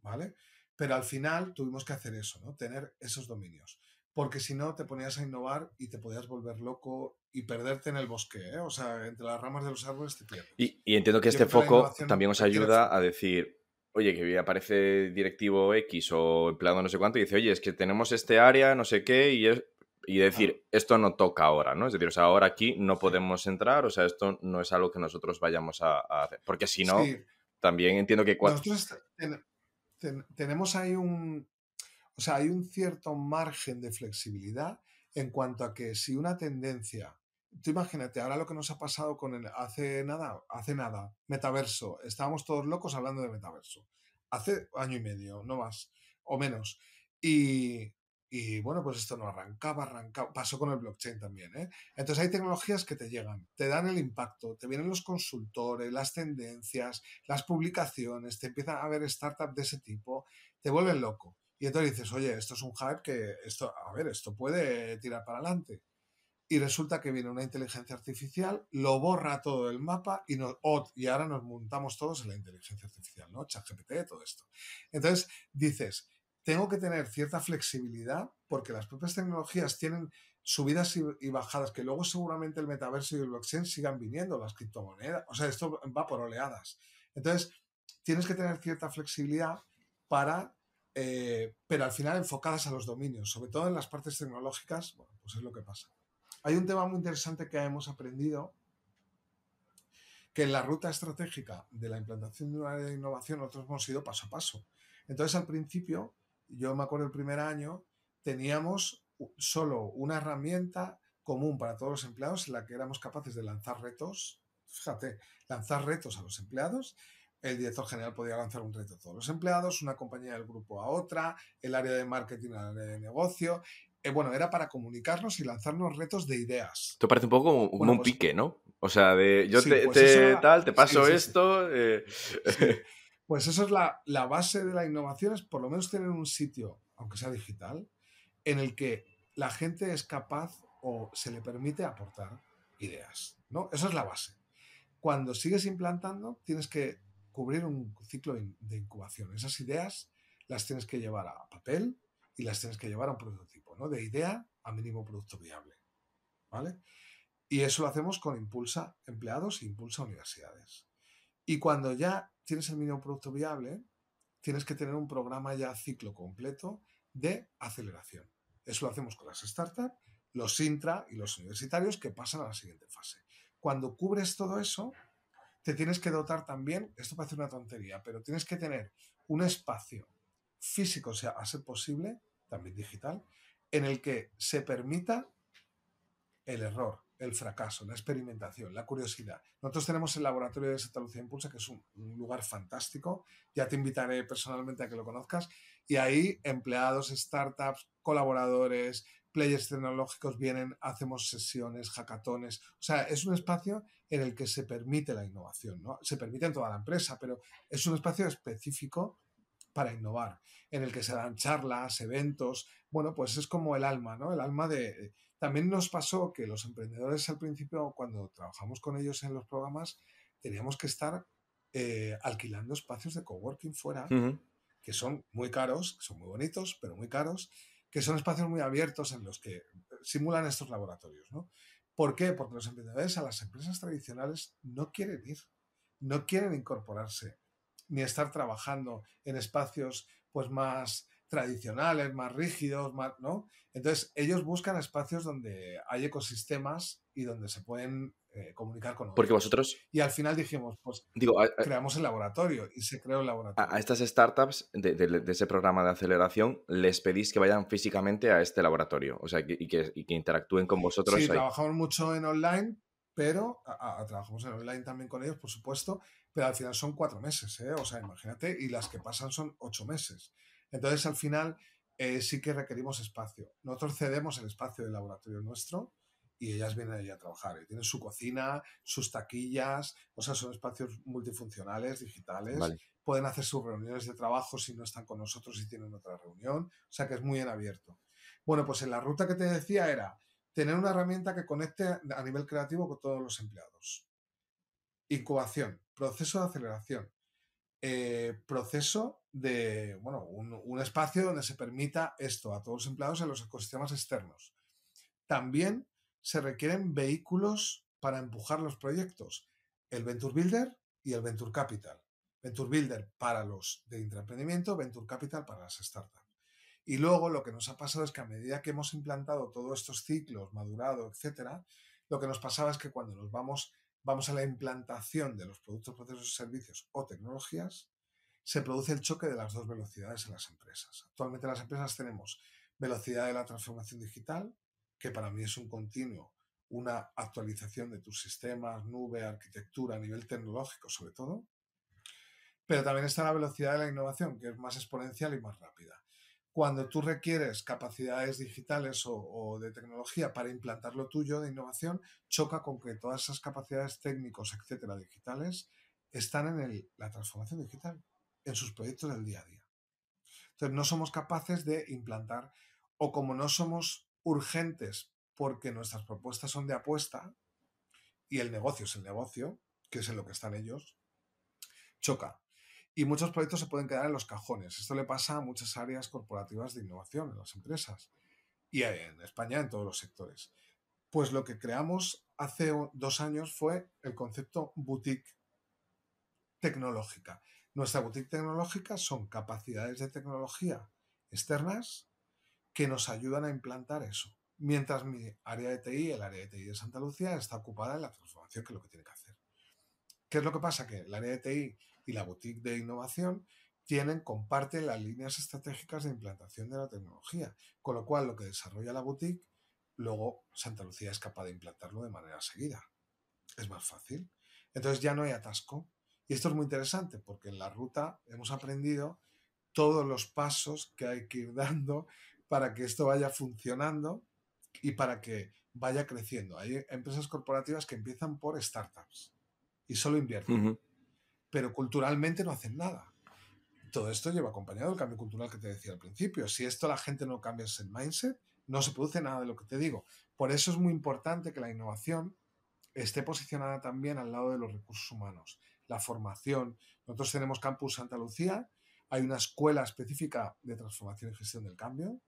Speaker 1: ¿Vale? Pero al final tuvimos que hacer eso, ¿no? Tener esos dominios porque si no te ponías a innovar y te podías volver loco y perderte en el bosque, ¿eh? o sea, entre las ramas de los árboles te pierdes.
Speaker 3: Y, entiendo que este foco también os ayuda a decir, oye, que aparece directivo X o empleado no sé cuánto y dice, oye, es que tenemos este área, no sé qué, y, es, y decir, esto no toca ahora, ¿no? Es decir, o sea, ahora aquí no podemos entrar, o sea, esto no es algo que nosotros vayamos a, hacer, porque si no, también entiendo que...
Speaker 1: Nosotros tenemos ahí un, o sea, hay un cierto margen de flexibilidad en cuanto a que si una tendencia, tú imagínate, ahora lo que nos ha pasado con el, hace nada, hace nada, metaverso, estábamos todos locos hablando de metaverso, hace año y medio, no más, o menos. Y, y bueno, pues esto no arrancaba, arrancaba, pasó con el blockchain también. ¿eh? Entonces hay tecnologías que te llegan, te dan el impacto, te vienen los consultores, las tendencias, las publicaciones, te empiezan a ver startups de ese tipo, te vuelven loco. Y entonces dices, oye, esto es un hype que esto, a ver, esto puede tirar para adelante. Y resulta que viene una inteligencia artificial, lo borra todo el mapa y, nos, y ahora nos montamos todos en la inteligencia artificial, ¿no? ChatGPT, todo esto. Entonces dices, tengo que tener cierta flexibilidad porque las propias tecnologías tienen subidas y, bajadas que luego seguramente el metaverso y el blockchain sigan viniendo, las criptomonedas, o sea, esto va por oleadas. Entonces, tienes que tener cierta flexibilidad para eh, pero al final enfocadas a los dominios, sobre todo en las partes tecnológicas, bueno, pues es lo que pasa. Hay un tema muy interesante que hemos aprendido, que en la ruta estratégica de la implantación de una área de innovación nosotros hemos ido paso a paso. Entonces al principio, yo me acuerdo el primer año, teníamos solo una herramienta común para todos los empleados en la que éramos capaces de lanzar retos, fíjate, lanzar retos a los empleados el director general podía lanzar un reto a todos los empleados, una compañía del grupo a otra, el área de marketing al área de negocio. Eh, bueno, era para comunicarnos y lanzarnos retos de ideas.
Speaker 3: Esto parece un poco como, un pues pique, ¿no? O sea, de yo te, pues tal, te paso esto. Eh.
Speaker 1: Pues eso es la, la base de la innovación, es por lo menos tener un sitio, aunque sea digital, en el que la gente es capaz o se le permite aportar ideas. ¿no? Eso es la base. Cuando sigues implantando, tienes que cubrir un ciclo de incubación. Esas ideas las tienes que llevar a papel y las tienes que llevar a un prototipo, ¿no? De idea a mínimo producto viable. ¿Vale? Y eso lo hacemos con Impulsa Empleados e Impulsa Universidades. Y cuando ya tienes el mínimo producto viable, tienes que tener un programa ya ciclo completo de aceleración. Eso lo hacemos con las startups, los intra y los universitarios que pasan a la siguiente fase. Cuando cubres todo eso, te tienes que dotar también, esto parece una tontería, pero tienes que tener un espacio físico, o sea, a ser posible, también digital, en el que se permita el error, el fracaso, la experimentación, la curiosidad. Nosotros tenemos el laboratorio de Santa Lucía Impulsa, que es un, lugar fantástico. Ya te invitaré personalmente a que lo conozcas. Y ahí empleados, startups, colaboradores, players tecnológicos vienen, hacemos sesiones, hackatones. O sea, es un espacio en el que se permite la innovación, ¿no? Se permite en toda la empresa, pero es un espacio específico para innovar, en el que se dan charlas, eventos. Bueno, pues es como el alma, ¿no? El alma de... También nos pasó que los emprendedores al principio, cuando trabajamos con ellos en los programas, teníamos que estar eh, alquilando espacios de coworking fuera, que son muy caros, son muy bonitos, pero muy caros, que son espacios muy abiertos en los que simulan estos laboratorios, ¿no? ¿Por qué? Porque los emprendedores a las empresas tradicionales no quieren ir, no quieren incorporarse, ni estar trabajando en espacios pues más tradicionales, más rígidos, más, ¿no? Entonces, ellos buscan espacios donde hay ecosistemas y donde se pueden eh, comunicar con otros.
Speaker 3: Porque vosotros...
Speaker 1: Y al final dijimos, pues
Speaker 3: Digo,
Speaker 1: creamos el laboratorio y se creó el laboratorio.
Speaker 3: A, estas startups de, ese programa de aceleración les pedís que vayan físicamente a este laboratorio, o sea, y, que, interactúen con vosotros.
Speaker 1: Sí, trabajamos mucho en online, pero trabajamos en online también con ellos, por supuesto, pero al final son cuatro meses, ¿eh? o sea, imagínate, y las que pasan son ocho meses. Entonces, al final, eh, sí que requerimos espacio. Nosotros cedemos el espacio del laboratorio nuestro y ellas vienen allí a trabajar. tienen su cocina, sus taquillas, o sea, son espacios multifuncionales, digitales. Pueden hacer sus reuniones de trabajo si no están con nosotros y tienen otra reunión. O sea, que es muy en abierto. Bueno, pues en la ruta que te decía era tener una herramienta que conecte a nivel creativo con todos los empleados. Incubación, proceso de aceleración, eh, proceso de, bueno, un, espacio donde se permita esto a todos los empleados en los ecosistemas externos. También se requieren vehículos para empujar los proyectos, el Venture Builder y el Venture Capital. Venture Builder para los de intraemprendimiento, Venture Capital para las startups. Y luego lo que nos ha pasado es que a medida que hemos implantado todos estos ciclos, madurado, etcétera, lo que nos pasaba es que cuando nos vamos vamos a la implantación de los productos, procesos, servicios o tecnologías, se produce el choque de las dos velocidades en las empresas. Actualmente en las empresas tenemos velocidad de la transformación digital, que para mí es un continuo, una actualización de tus sistemas, nube, arquitectura a nivel tecnológico sobre todo, pero también está la velocidad de la innovación, que es más exponencial y más rápida cuando tú requieres capacidades digitales o, de tecnología para implantar lo tuyo de innovación, choca con que todas esas capacidades técnicos, etcétera, digitales, están en la transformación digital, en sus proyectos del día a día. Entonces, no somos capaces de implantar, o como no somos urgentes porque nuestras propuestas son de apuesta y el negocio es el negocio, que es en lo que están ellos, choca y muchos proyectos se pueden quedar en los cajones. Esto le pasa a muchas áreas corporativas de innovación en las empresas y en España en todos los sectores. Pues lo que creamos hace dos años fue el concepto boutique tecnológica. Nuestra boutique tecnológica son capacidades de tecnología externas que nos ayudan a implantar eso. Mientras mi área de TI, el área de TI de Santa Lucía, está ocupada en la transformación, que es lo que tiene que hacer. ¿Qué es lo que pasa? Que el área de TI y la boutique de innovación tienen, comparten las líneas estratégicas de implantación de la tecnología, con lo cual lo que desarrolla la boutique, luego Santa Lucía es capaz de implantarlo de manera seguida. Es más fácil. Entonces ya no hay atasco. Y esto es muy interesante porque en la ruta hemos aprendido todos los pasos que hay que ir dando para que esto vaya funcionando y para que vaya creciendo. Hay empresas corporativas que empiezan por startups y solo invierten pero culturalmente no hacen nada. Todo esto lleva acompañado el cambio cultural que te decía al principio. Si esto la gente no cambia ese mindset, no se produce nada de lo que te digo. Por eso es muy importante que la innovación esté posicionada también al lado de los recursos humanos. La formación. Nosotros tenemos Campus Santa Lucía, hay una escuela específica de transformación y gestión del cambio.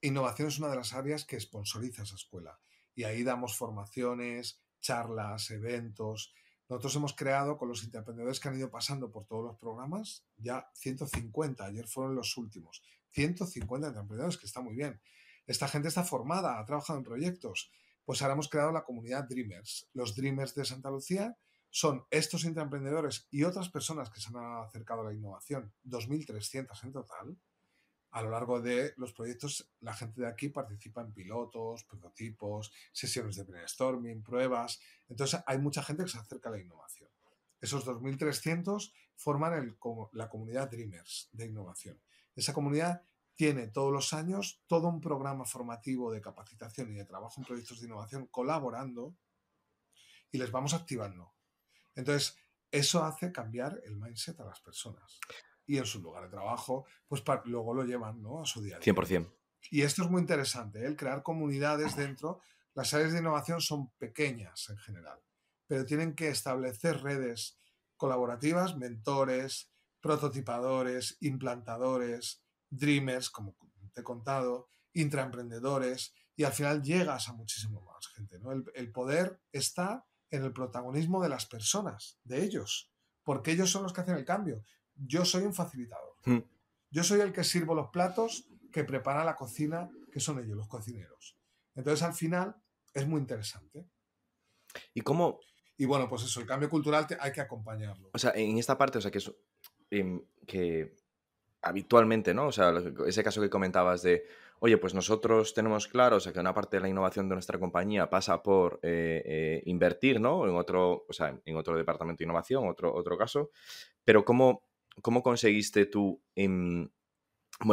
Speaker 1: Innovación es una de las áreas que sponsoriza esa escuela. Y ahí damos formaciones, charlas, eventos, nosotros hemos creado con los intraemprendedores que han ido pasando por todos los programas ya 150, ayer fueron los últimos, 150 intraemprendedores, que está muy bien. Esta gente está formada, ha trabajado en proyectos. Pues ahora hemos creado la comunidad Dreamers. Los Dreamers de Santa Lucía son estos intraemprendedores y otras personas que se han acercado a la innovación, 2.300 en total, a lo largo de los proyectos, la gente de aquí participa en pilotos, prototipos, sesiones de brainstorming, pruebas. Entonces, hay mucha gente que se acerca a la innovación. Esos 2.300 forman la comunidad Dreamers de innovación. Esa comunidad tiene todos los años todo un programa formativo de capacitación y de trabajo en proyectos de innovación colaborando y les vamos activando. Entonces, eso hace cambiar el mindset a las personas. Y en su lugar de trabajo, pues luego lo llevan ¿no? a su día a día.
Speaker 3: 100%.
Speaker 1: Y esto es muy interesante, ¿eh? el crear comunidades dentro. Las áreas de innovación son pequeñas en general, pero tienen que establecer redes colaborativas, mentores, prototipadores, implantadores, dreamers, como te he contado, intraemprendedores, y al final llegas a muchísimo más gente. ¿no? El, poder está en el protagonismo de las personas, de ellos, porque ellos son los que hacen el cambio. Yo soy un facilitador. Hmm. Yo soy el que sirvo los platos, que prepara la cocina, que son ellos, los cocineros. Entonces, al final, es muy interesante.
Speaker 3: ¿Y cómo?
Speaker 1: Y bueno, pues eso, el cambio cultural hay que acompañarlo.
Speaker 3: O sea, en esta parte, o sea, que, em, que habitualmente, ¿no? O sea, ese caso que comentabas de, oye, pues nosotros tenemos claro, o sea, que una parte de la innovación de nuestra compañía pasa por eh, eh, invertir, ¿no? En otro, o sea, en otro departamento de innovación, otro, otro caso, pero ¿cómo, cómo conseguiste tú, bueno,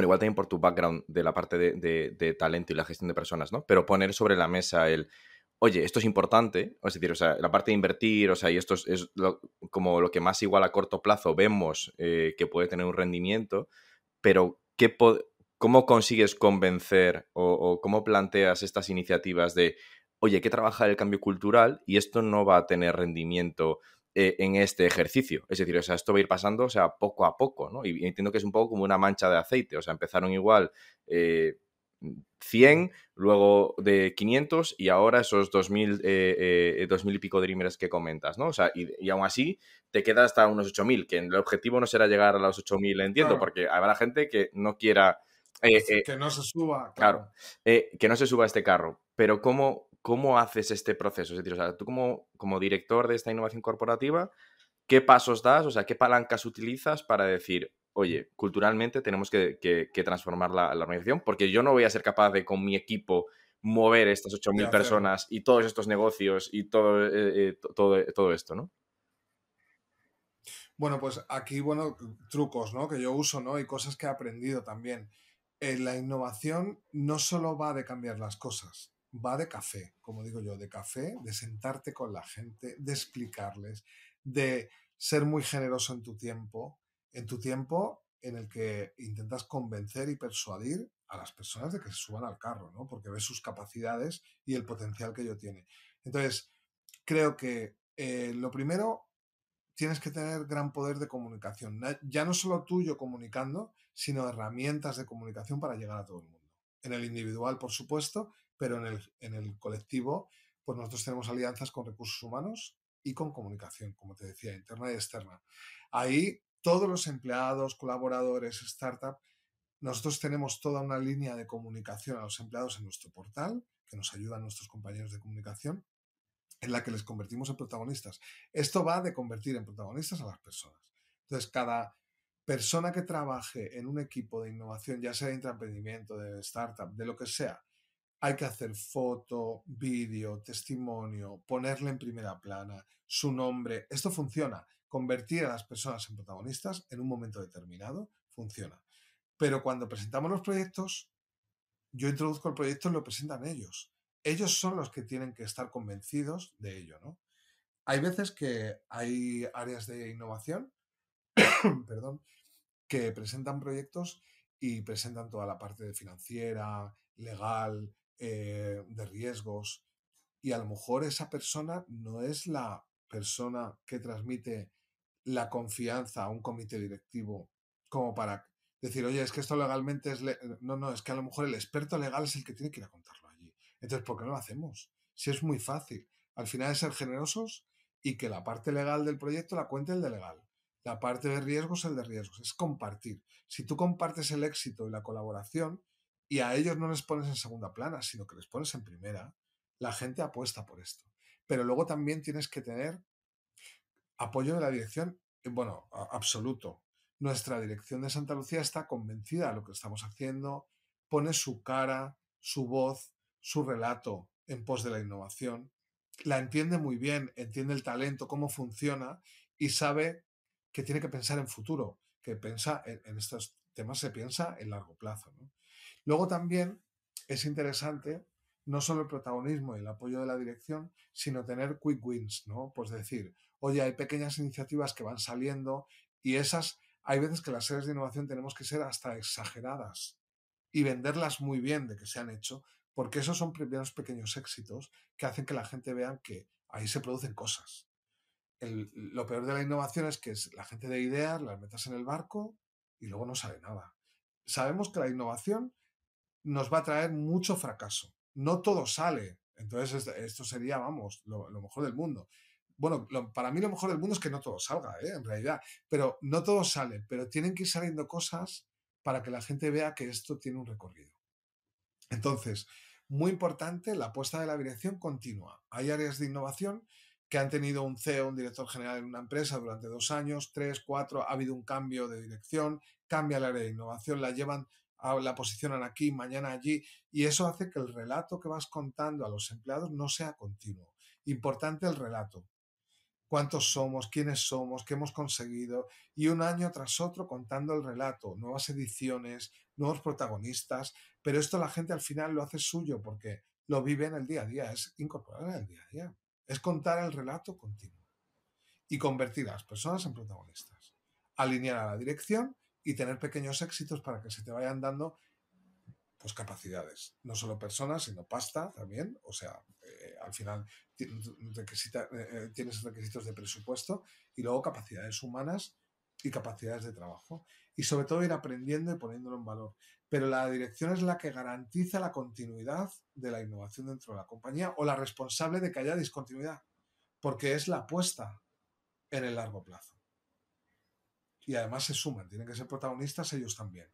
Speaker 3: igual también por tu background de la parte de, talento y la gestión de personas, ¿no? Pero poner sobre la mesa el, oye, esto es importante, es decir, o sea, la parte de invertir, o sea, y esto es, como lo que más igual a corto plazo vemos eh, que puede tener un rendimiento, pero ¿qué ¿cómo consigues convencer o, cómo planteas estas iniciativas de, oye, hay que trabajar el cambio cultural y esto no va a tener rendimiento eh, en este ejercicio? Es decir, o sea, esto va a ir pasando, o sea, poco a poco, ¿no? Y entiendo que es un poco como una mancha de aceite, o sea, empezaron igual... 100, eh, luego de 500 y ahora esos 2000, eh, y pico dreamers que comentas, ¿no? O sea, y, aún así te queda hasta unos 8000, que el objetivo no será llegar a los 8000, entiendo, porque habrá gente que no quiera
Speaker 1: eh, eh, que no se suba.
Speaker 3: Claro, eh, que no se suba este carro. Pero ¿cómo, cómo haces este proceso? Es decir, o sea, tú como, como director de esta innovación corporativa, ¿qué pasos das? O sea, ¿qué palancas utilizas para decir, oye, culturalmente tenemos que, transformar la, organización? Porque yo no voy a ser capaz de con mi equipo mover estas 8.000 personas y todos estos negocios y todo, todo, todo esto, ¿no?
Speaker 1: Bueno, pues aquí, bueno, trucos, ¿no? Que yo uso, ¿no? Y cosas que he aprendido también. Eh, la innovación no solo va de cambiar las cosas, va de café, como digo yo, de café, de sentarte con la gente, de explicarles, de ser muy generoso en tu tiempo, en tu tiempo en el que intentas convencer y persuadir a las personas de que se suban al carro, ¿no? Porque ves sus capacidades y el potencial que ello tiene. Entonces, creo que eh, lo primero, tienes que tener gran poder de comunicación. Ya no solo tuyo comunicando, sino herramientas de comunicación para llegar a todo el mundo. En el individual, por supuesto, pero en el, en el colectivo, pues nosotros tenemos alianzas con recursos humanos y con comunicación, como te decía, interna y externa. Ahí todos los empleados, colaboradores, startup, nosotros tenemos toda una línea de comunicación a los empleados en nuestro portal, que nos ayudan nuestros compañeros de comunicación, en la que les convertimos en protagonistas. Esto va de convertir en protagonistas a las personas. Entonces, cada persona que trabaje en un equipo de innovación, ya sea de intraemprendimiento, de startup, de lo que sea, hay que hacer foto, vídeo, testimonio, ponerle en primera plana, su nombre. Esto funciona. Convertir a las personas en protagonistas en un momento determinado funciona. Pero cuando presentamos los proyectos, yo introduzco el proyecto y lo presentan ellos. Ellos son los que tienen que estar convencidos de ello, ¿no? Hay veces que hay áreas de innovación perdón, que presentan proyectos y presentan toda la parte financiera, legal, eh, de riesgos. Y a lo mejor esa persona no es la persona que transmite la confianza a un comité directivo como para decir, oye, es que esto legalmente es... no, no, es que a lo mejor el experto legal es el que tiene que ir a contarlo allí. Entonces, ¿por qué no lo hacemos? Si es muy fácil. Al final es ser generosos y que la parte legal del proyecto la cuente el de legal. La parte de riesgos es el de riesgos, es compartir. Si tú compartes el éxito y la colaboración y a ellos no les pones en segunda plana, sino que les pones en primera, la gente apuesta por esto. Pero luego también tienes que tener apoyo de la dirección, eh, bueno, absoluto. Nuestra dirección de Santa Lucía está convencida de lo que estamos haciendo, pone su cara, su voz, su relato en pos de la innovación, la entiende muy bien, entiende el talento, cómo funciona y sabe que tiene que pensar en futuro, que piensa en, estos temas se piensa en largo plazo. Luego también es interesante no solo el protagonismo y el apoyo de la dirección, sino tener quick wins, ¿no? Pues decir, oye, hay pequeñas iniciativas que van saliendo y esas hay veces que las series de innovación tenemos que ser hasta exageradas y venderlas muy bien de que se han hecho, porque esos son primeros pequeños éxitos que hacen que la gente vea que ahí se producen cosas. lo peor de la innovación es que es la gente de ideas las metas en el barco y luego no sale nada. Sabemos que la innovación nos va a traer mucho fracaso. No todo sale. Entonces, esto sería, vamos, lo, mejor del mundo. Bueno, para mí lo mejor del mundo es que no todo salga, ¿eh? en realidad. Pero no todo sale, pero tienen que ir saliendo cosas para que la gente vea que esto tiene un recorrido. Entonces, muy importante, la apuesta de la dirección continua. Hay áreas de innovación que han tenido un CEO, un director general en una empresa durante dos años, tres, cuatro, ha habido un cambio de dirección, cambia el área de innovación, la llevan la posicionan aquí, mañana allí, y eso hace que el relato que vas contando a los empleados no sea continuo. Importante el relato. Cuántos somos, quiénes somos, qué hemos conseguido, y un año tras otro contando el relato, nuevas ediciones, nuevos protagonistas, pero esto la gente al final lo hace suyo porque lo vive en el día a día, es incorporar en el día a día, es contar el relato continuo y convertir a las personas en protagonistas, alinear a la dirección y tener pequeños éxitos para que se te vayan dando pues capacidades, no solo personas, sino pasta también, o sea, eh, al final eh, eh, tienes requisitos de presupuesto y luego capacidades humanas y capacidades de trabajo. Y sobre todo ir aprendiendo y poniéndolo en valor. Pero la dirección es la que garantiza la continuidad de la innovación dentro de la compañía o la responsable de que haya discontinuidad, porque es la apuesta en el largo plazo y además se suman, tienen que ser protagonistas ellos también.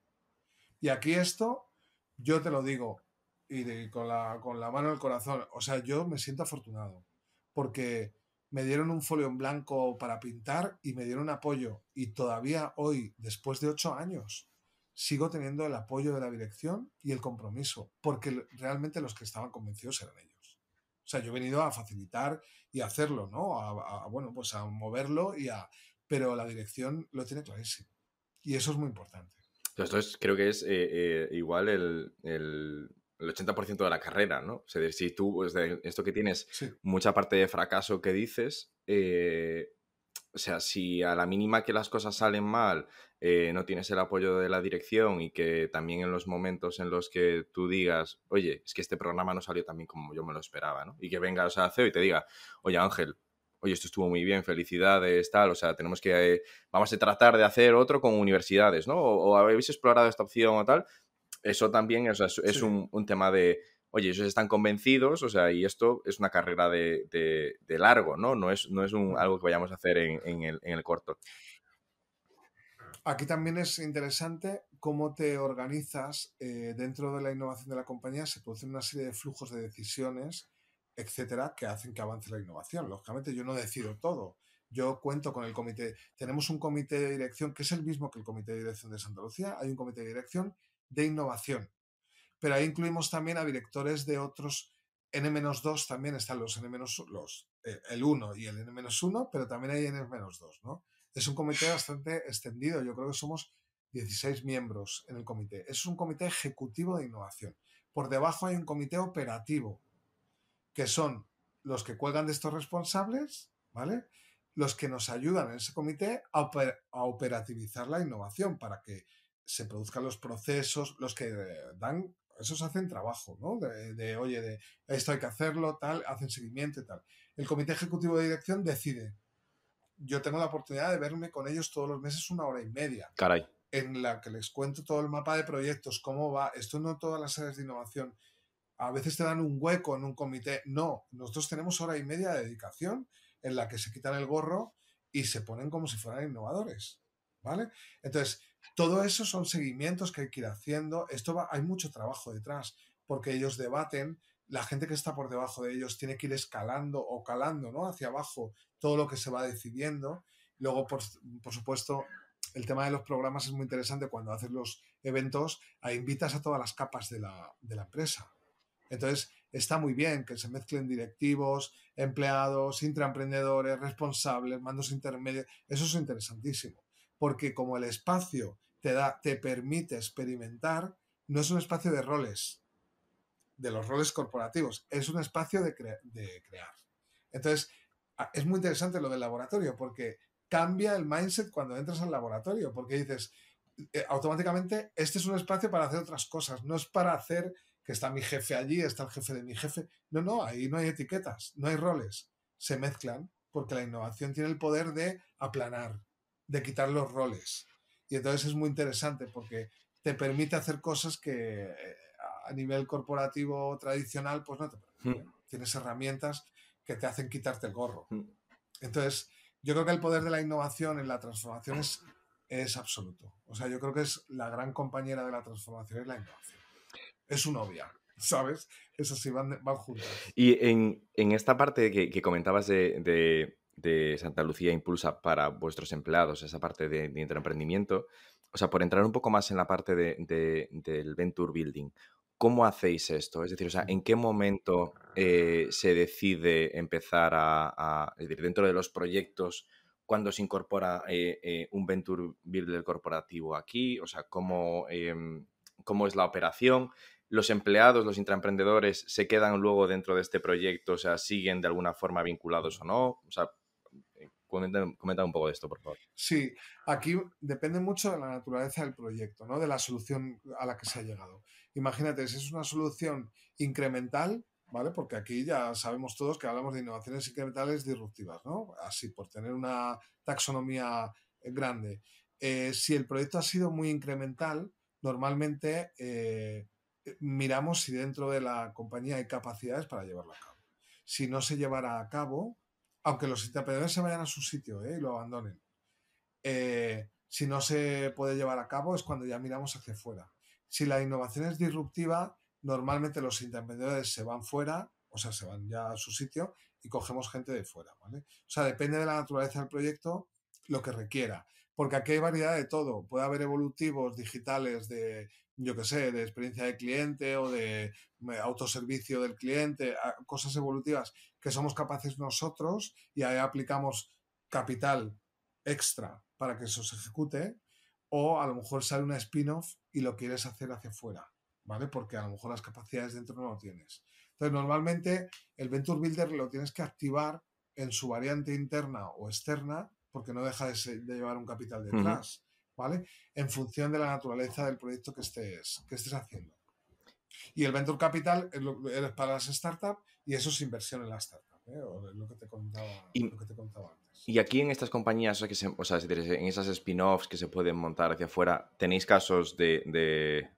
Speaker 1: Y aquí esto, yo te lo digo, y con, la, con la mano el corazón, o sea, yo me siento afortunado, porque me dieron un folio en blanco para pintar y me dieron apoyo. Y todavía hoy, después de ocho años, sigo teniendo el apoyo de la dirección y el compromiso, porque realmente los que estaban convencidos eran ellos. O sea, yo he venido a facilitar y a hacerlo, ¿no? A, a bueno, pues a moverlo y a, pero la dirección lo tiene clarísimo. Y eso es muy importante.
Speaker 3: Entonces, creo que es eh, eh, igual el, el, 80% de la carrera, ¿no? O sea, si tú, pues, de esto que tienes mucha parte de fracaso que dices, eh, o sea, si a la mínima que las cosas salen mal, no tienes el apoyo de la dirección y que también en los momentos en los que tú digas, oye, es que este programa no salió tan bien como yo me lo esperaba, ¿no? Y que venga o sea, CEO y te diga, oye Ángel, oye, esto estuvo muy bien, felicidades, tal, o sea, tenemos que, eh, vamos a tratar de hacer otro con universidades, ¿no? O, habéis explorado esta opción o tal. Eso también es, un, tema de, oye, ellos están convencidos, o sea, y esto es una carrera de, largo, ¿no? No es, no es un, algo que vayamos a hacer en, el, corto.
Speaker 1: Aquí también es interesante cómo te organizas eh, dentro de la innovación de la compañía. Se producen una serie de flujos de decisiones etcétera, que hacen que avance la innovación. Lógicamente yo no decido todo. Yo cuento con el comité. Tenemos un comité de dirección que es el mismo que el comité de dirección de Santa Lucía. Hay un comité de dirección de innovación. Pero ahí incluimos también a directores de otros N-2, también están los N- los, eh, el 1 y el N-1, pero también hay N-2, ¿no? Es un comité bastante extendido. Yo creo que somos 16 miembros en el comité. Es un comité ejecutivo de innovación. Por debajo hay un comité operativo que son los que cuelgan de estos responsables, ¿vale? Los que nos ayudan en ese comité a, operativizar la innovación para que se produzcan los procesos, los que dan, esos hacen trabajo, ¿no? De, oye, de esto hay que hacerlo, tal, hacen seguimiento y tal. El comité ejecutivo de dirección decide. Yo tengo la oportunidad de verme con ellos todos los meses una hora y media.
Speaker 3: Caray.
Speaker 1: En la que les cuento todo el mapa de proyectos, cómo va. Esto no todas las áreas de innovación a veces te dan un hueco en un comité. No, nosotros tenemos hora y media de dedicación en la que se quitan el gorro y se ponen como si fueran innovadores. ¿Vale? Entonces, todo eso son seguimientos que hay que ir haciendo. Esto hay mucho trabajo detrás, porque ellos debaten, la gente que está por debajo de ellos tiene que ir escalando o calando, ¿no? Hacia abajo todo lo que se va decidiendo. Luego, por, supuesto, el tema de los programas es muy interesante cuando haces los eventos, invitas a todas las capas de la, de la empresa. Entonces, está muy bien que se mezclen directivos, empleados, intraemprendedores, responsables, mandos intermedios. Eso es interesantísimo, porque como el espacio te, da, te permite experimentar, no es un espacio de roles, de los roles corporativos, es un espacio de, de crear. Entonces, es muy interesante lo del laboratorio, porque cambia el mindset cuando entras al laboratorio, porque dices, eh, automáticamente, este es un espacio para hacer otras cosas, no es para hacer que está mi jefe allí, está el jefe de mi jefe. No, no, ahí no hay etiquetas, no hay roles, se mezclan, porque la innovación tiene el poder de aplanar, de quitar los roles. Y entonces es muy interesante porque te permite hacer cosas que eh, a nivel corporativo tradicional, pues no te permiten. Hmm. Tienes herramientas que te hacen quitarte el gorro. Hmm. Entonces, yo creo que el poder de la innovación en la transformación es, absoluto. O sea, yo creo que es la gran compañera de la transformación es la innovación. Es un obvia, ¿sabes? Eso sí, van, van juntas.
Speaker 3: Y en, esta parte que, comentabas de, Santa Lucía Impulsa para vuestros empleados, esa parte de, de intraemprendimiento, o sea, por entrar un poco más en la parte del venture building, ¿cómo hacéis esto? Es decir, o sea, ¿en qué momento eh, se decide empezar a, es decir, dentro de los proyectos, cuando se incorpora eh, eh, un venture builder corporativo aquí? O sea, ¿cómo, em, ¿cómo es la operación? ¿Los empleados, los intraemprendedores, se quedan luego dentro de este proyecto? O sea, ¿siguen de alguna forma vinculados o no? O sea, Comenta, un poco de esto, por favor.
Speaker 1: Sí, aquí depende mucho de la naturaleza del proyecto, ¿no? de la solución a la que se ha llegado. Imagínate, si es una solución incremental, ¿vale? Porque aquí ya sabemos todos que hablamos de innovaciones incrementales disruptivas, ¿no? Así, por tener una taxonomía eh, grande. Eh, si el proyecto ha sido muy incremental, normalmente eh, miramos si dentro de la compañía hay capacidades para llevarlo a cabo. Si no se llevará a cabo, aunque los interpretadores se vayan a su sitio ¿eh? y lo abandonen, eh, si no se puede llevar a cabo es cuando ya miramos hacia afuera. Si la innovación es disruptiva, normalmente los interpretadores se van fuera, o sea, se van ya a su sitio y cogemos gente de fuera, ¿vale? O sea, depende de la naturaleza del proyecto lo que requiera, porque aquí hay variedad de todo. Puede haber evolutivos digitales de yo qué sé, de experiencia de cliente o de autoservicio del cliente, cosas evolutivas que somos capaces nosotros y ahí aplicamos capital extra para que eso se ejecute, o a lo mejor sale una spin-off y lo quieres hacer hacia afuera, ¿vale? Porque a lo mejor las capacidades dentro no lo tienes. Entonces, normalmente el Venture Builder lo tienes que activar en su variante interna o externa, porque no deja de, llevar un capital detrás. ¿vale? En función de la naturaleza del proyecto que estés, que estés haciendo. Y el Venture Capital es, para las startups y eso es inversión en la startup, ¿eh? lo, que te contaba, antes.
Speaker 3: Y aquí en estas compañías, que o sea, en esas spin-offs que se pueden montar hacia afuera, ¿tenéis casos de,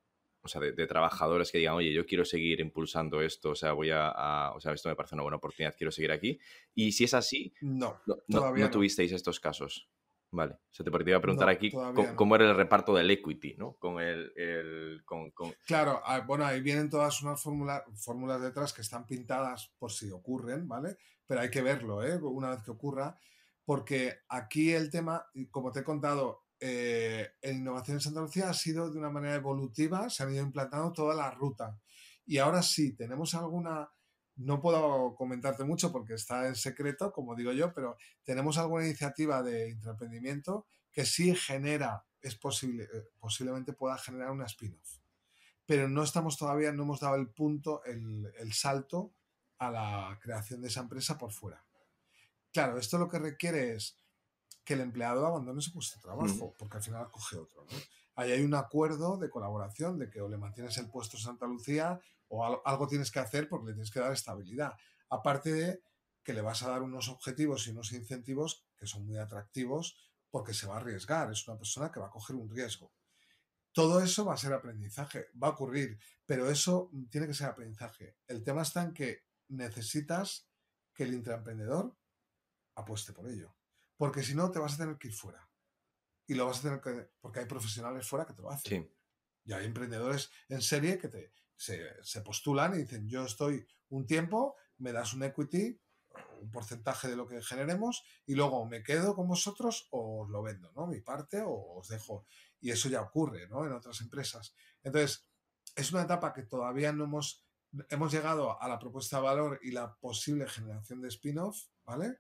Speaker 3: o sea, de, trabajadores que digan, oye, yo quiero seguir impulsando esto, o sea, voy a, o sea, esto me parece una buena oportunidad, quiero seguir aquí? Y si es así,
Speaker 1: no,
Speaker 3: no tuvisteis estos casos. Vale, se te podría preguntar aquí cómo, era el reparto del equity, ¿no? Con el... con,
Speaker 1: Claro, ah, bueno, ahí vienen todas unas fórmulas detrás que están pintadas por si ocurren, ¿vale? Pero hay que verlo, ¿eh? Una vez que ocurra, porque aquí el tema, como te he contado, eh, Innovación en Santa Lucía ha sido de una manera evolutiva, se han ido implantando toda la ruta. Y ahora sí, tenemos alguna no puedo comentarte mucho porque está en secreto, como digo yo, pero tenemos alguna iniciativa de intraemprendimiento que sí genera, es posible, eh, posiblemente pueda generar una spin-off. Pero no estamos todavía, no hemos dado el punto, el, salto a la creación de esa empresa por fuera. Claro, esto lo que requiere es que el empleado abandone su puesto de trabajo, porque al final coge otro. Ahí hay un acuerdo de colaboración de que o le mantienes el puesto en Santa Lucía o algo tienes que hacer porque le tienes que dar estabilidad. Aparte de que le vas a dar unos objetivos y unos incentivos que son muy atractivos porque se va a arriesgar, es una persona que va a coger un riesgo. Todo eso va a ser aprendizaje, va a ocurrir, pero eso tiene que ser aprendizaje. El tema está en que necesitas que el intraemprendedor apueste por ello, porque si no te vas a tener que ir fuera. Y lo vas a tener que, porque hay profesionales fuera que te lo hacen. Y hay emprendedores en serie que te, se, postulan y dicen, yo estoy un tiempo, me das un equity, un porcentaje de lo que generemos y luego me quedo con vosotros o os lo vendo, ¿no? Mi parte o os dejo. Y eso ya ocurre, ¿no? En otras empresas. Entonces, es una etapa que todavía no hemos, hemos llegado a la propuesta de valor y la posible generación de spin-off, ¿vale?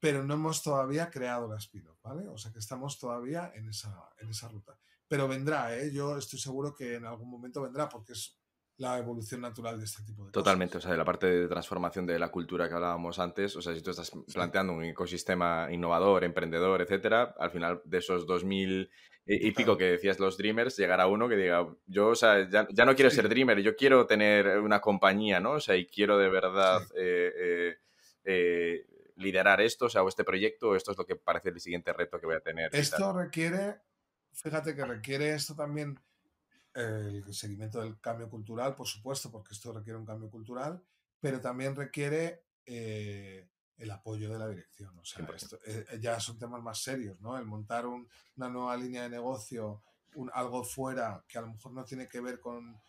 Speaker 1: Pero no hemos todavía creado la spin-off, ¿vale? O sea que estamos todavía en esa, en esa ruta. Pero vendrá, ¿eh? Yo estoy seguro que en algún momento vendrá porque es la evolución natural de este tipo de
Speaker 3: Totalmente, o sea, de la parte de transformación de la cultura que hablábamos antes, o sea, si tú estás planteando un ecosistema innovador, emprendedor, etcétera, al final de esos 2000 y, pico que decías los Dreamers, llegará uno que diga, yo, o sea, ya, no quiero ser Dreamer, yo quiero tener una compañía, ¿no? O sea, y quiero de verdad eh, eh, eh, liderar esto, o sea, o este proyecto, esto es lo que parece el siguiente reto que voy a tener.
Speaker 1: Esto requiere, fíjate que requiere esto también el seguimiento del cambio cultural, por supuesto, porque esto requiere un cambio cultural, pero también requiere eh, el apoyo de la dirección. O sea, eh, eh, ya son temas más serios, ¿no? El montar una nueva línea de negocio, un, algo fuera que a lo mejor no tiene que ver con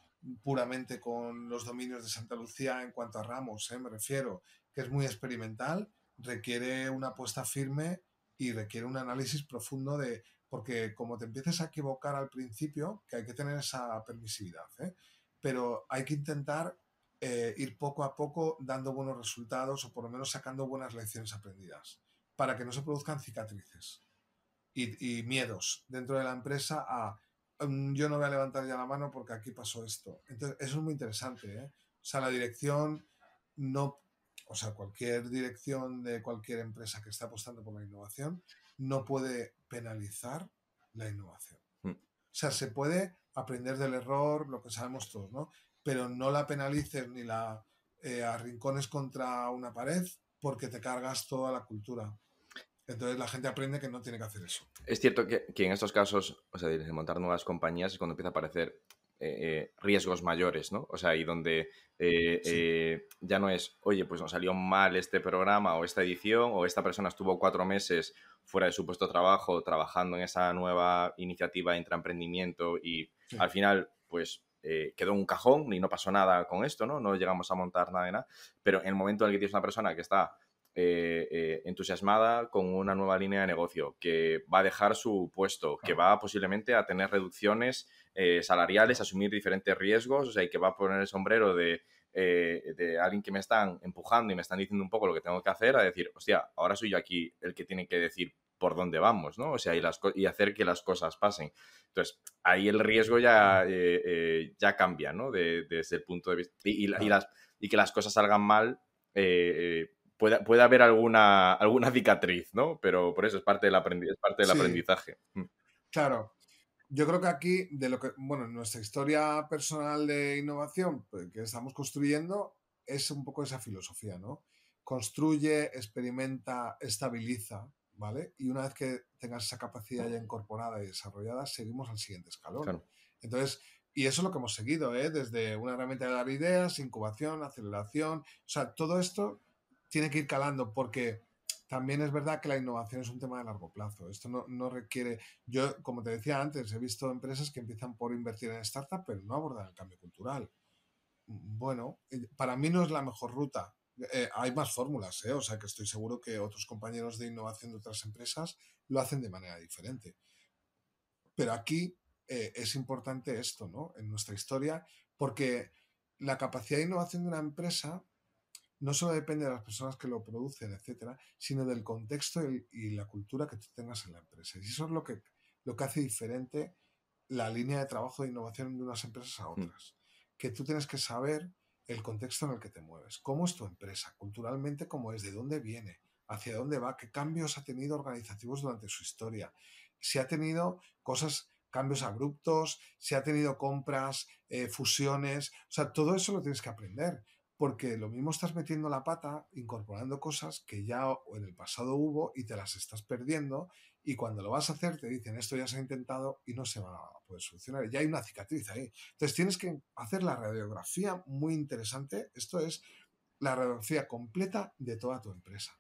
Speaker 1: puramente con los dominios de Santa Lucía en cuanto a ramos, me refiero, que es muy experimental, requiere una apuesta firme y requiere un análisis profundo de porque como te empieces a equivocar al principio, que hay que tener esa permisividad, ¿eh? pero hay que intentar eh, ir poco a poco dando buenos resultados o por lo menos sacando buenas lecciones aprendidas, para que no se produzcan cicatrices y, miedos dentro de la empresa a mm, yo no voy a levantar ya la mano porque aquí pasó esto. Entonces, eso es muy interesante. ¿eh? O sea, la dirección no, o sea, cualquier dirección de cualquier empresa que esté apostando por la innovación no puede penalizar la innovación. Mm. O sea, se puede aprender del error, lo que sabemos todos, ¿no? Pero no la penalices ni la eh, arrincones contra una pared porque te cargas toda la cultura. Entonces la gente aprende que no tiene que hacer eso.
Speaker 3: Es cierto que, en estos casos, o sea, de montar nuevas compañías es cuando empieza a aparecer eh, eh, riesgos mayores, ¿no? O sea, y donde ya no es, oye, pues nos salió mal este programa o esta edición, o esta persona estuvo cuatro meses fuera de su puesto de trabajo, trabajando en esa nueva iniciativa de intraemprendimiento y al final, pues eh, quedó un cajón y no pasó nada con esto, ¿no? No llegamos a montar nada de nada, pero en el momento en el que tienes una persona que está eh, eh, entusiasmada con una nueva línea de negocio, que va a dejar su puesto, que va posiblemente a tener reducciones salariales, asumir diferentes riesgos, o sea, y que va a poner el sombrero de eh, de alguien que me están empujando y me están diciendo un poco lo que tengo que hacer, a decir, hostia, ahora soy yo aquí el que tiene que decir por dónde vamos, ¿no? O sea, y, las y hacer que las cosas pasen. Entonces, ahí el riesgo ya, eh, eh, ya cambia, ¿no? desde el punto de vista. Y, las, y que las cosas salgan mal, puede, puede, haber alguna, alguna cicatriz, ¿no? Pero por eso es parte del, es parte del aprendizaje. Mm.
Speaker 1: Claro, yo creo que aquí, de lo que, bueno, nuestra historia personal de innovación pues, que estamos construyendo es un poco esa filosofía, ¿no? Construye, experimenta, estabiliza, ¿vale? Y una vez que tengas esa capacidad ya incorporada y desarrollada, seguimos al siguiente escalón. Entonces, y eso es lo que hemos seguido, ¿eh? Desde una herramienta de dar ideas, incubación, aceleración, o sea, todo esto tiene que ir calando porque también es verdad que la innovación es un tema de largo plazo. Esto no, requiere. Yo, como te decía antes, he visto empresas que empiezan por invertir en startup, pero no abordan el cambio cultural. Bueno, eh, para mí no es la mejor ruta. Eh, hay más fórmulas, ¿eh? o sea que estoy seguro que otros compañeros de innovación de otras empresas lo hacen de manera diferente. Pero aquí es importante esto, ¿no? En nuestra historia, porque la capacidad de innovación de una empresa no solo depende de las personas que lo producen, etcétera, sino del contexto y, la cultura que tú tengas en la empresa. Y eso es lo que, lo que hace diferente la línea de trabajo de innovación de unas empresas a hmm. otras. Que tú tienes que saber el contexto en el que te mueves, cómo es tu empresa, culturalmente cómo es, de dónde viene, hacia dónde va, qué cambios ha tenido organizativos durante su historia, si ha tenido cosas, cambios abruptos, si ha tenido compras, eh, fusiones, o sea, todo eso lo tienes que aprender porque lo mismo estás metiendo la pata, incorporando cosas que ya en el pasado hubo y te las estás perdiendo y cuando lo vas a hacer te dicen esto ya se ha intentado y no se va a poder solucionar. Ya hay una cicatriz ahí. Entonces tienes que hacer la radiografía muy interesante. Esto es la radiografía completa de toda tu empresa.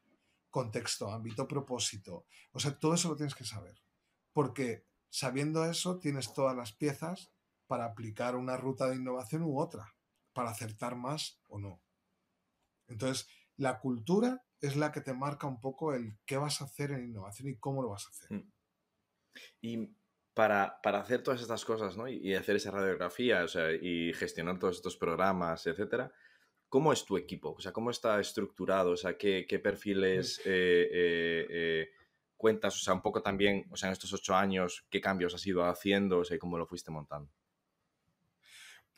Speaker 1: Contexto, ámbito, propósito. O sea, todo eso lo tienes que saber. Porque sabiendo eso tienes todas las piezas para aplicar una ruta de innovación u otra para acertar más o no. Entonces, la cultura es la que te marca un poco el qué vas a hacer en innovación y cómo lo vas a hacer. Mm.
Speaker 3: Y para, hacer todas estas cosas, ¿no? Y, hacer esa radiografía, o sea, y gestionar todos estos programas, etcétera, ¿cómo es tu equipo? O sea, ¿cómo está estructurado? O sea, ¿qué, perfiles mm. eh, eh, eh, cuentas? O sea, un poco también, o sea, en estos ocho años, ¿qué cambios has ido haciendo? O sea, ¿cómo lo fuiste montando?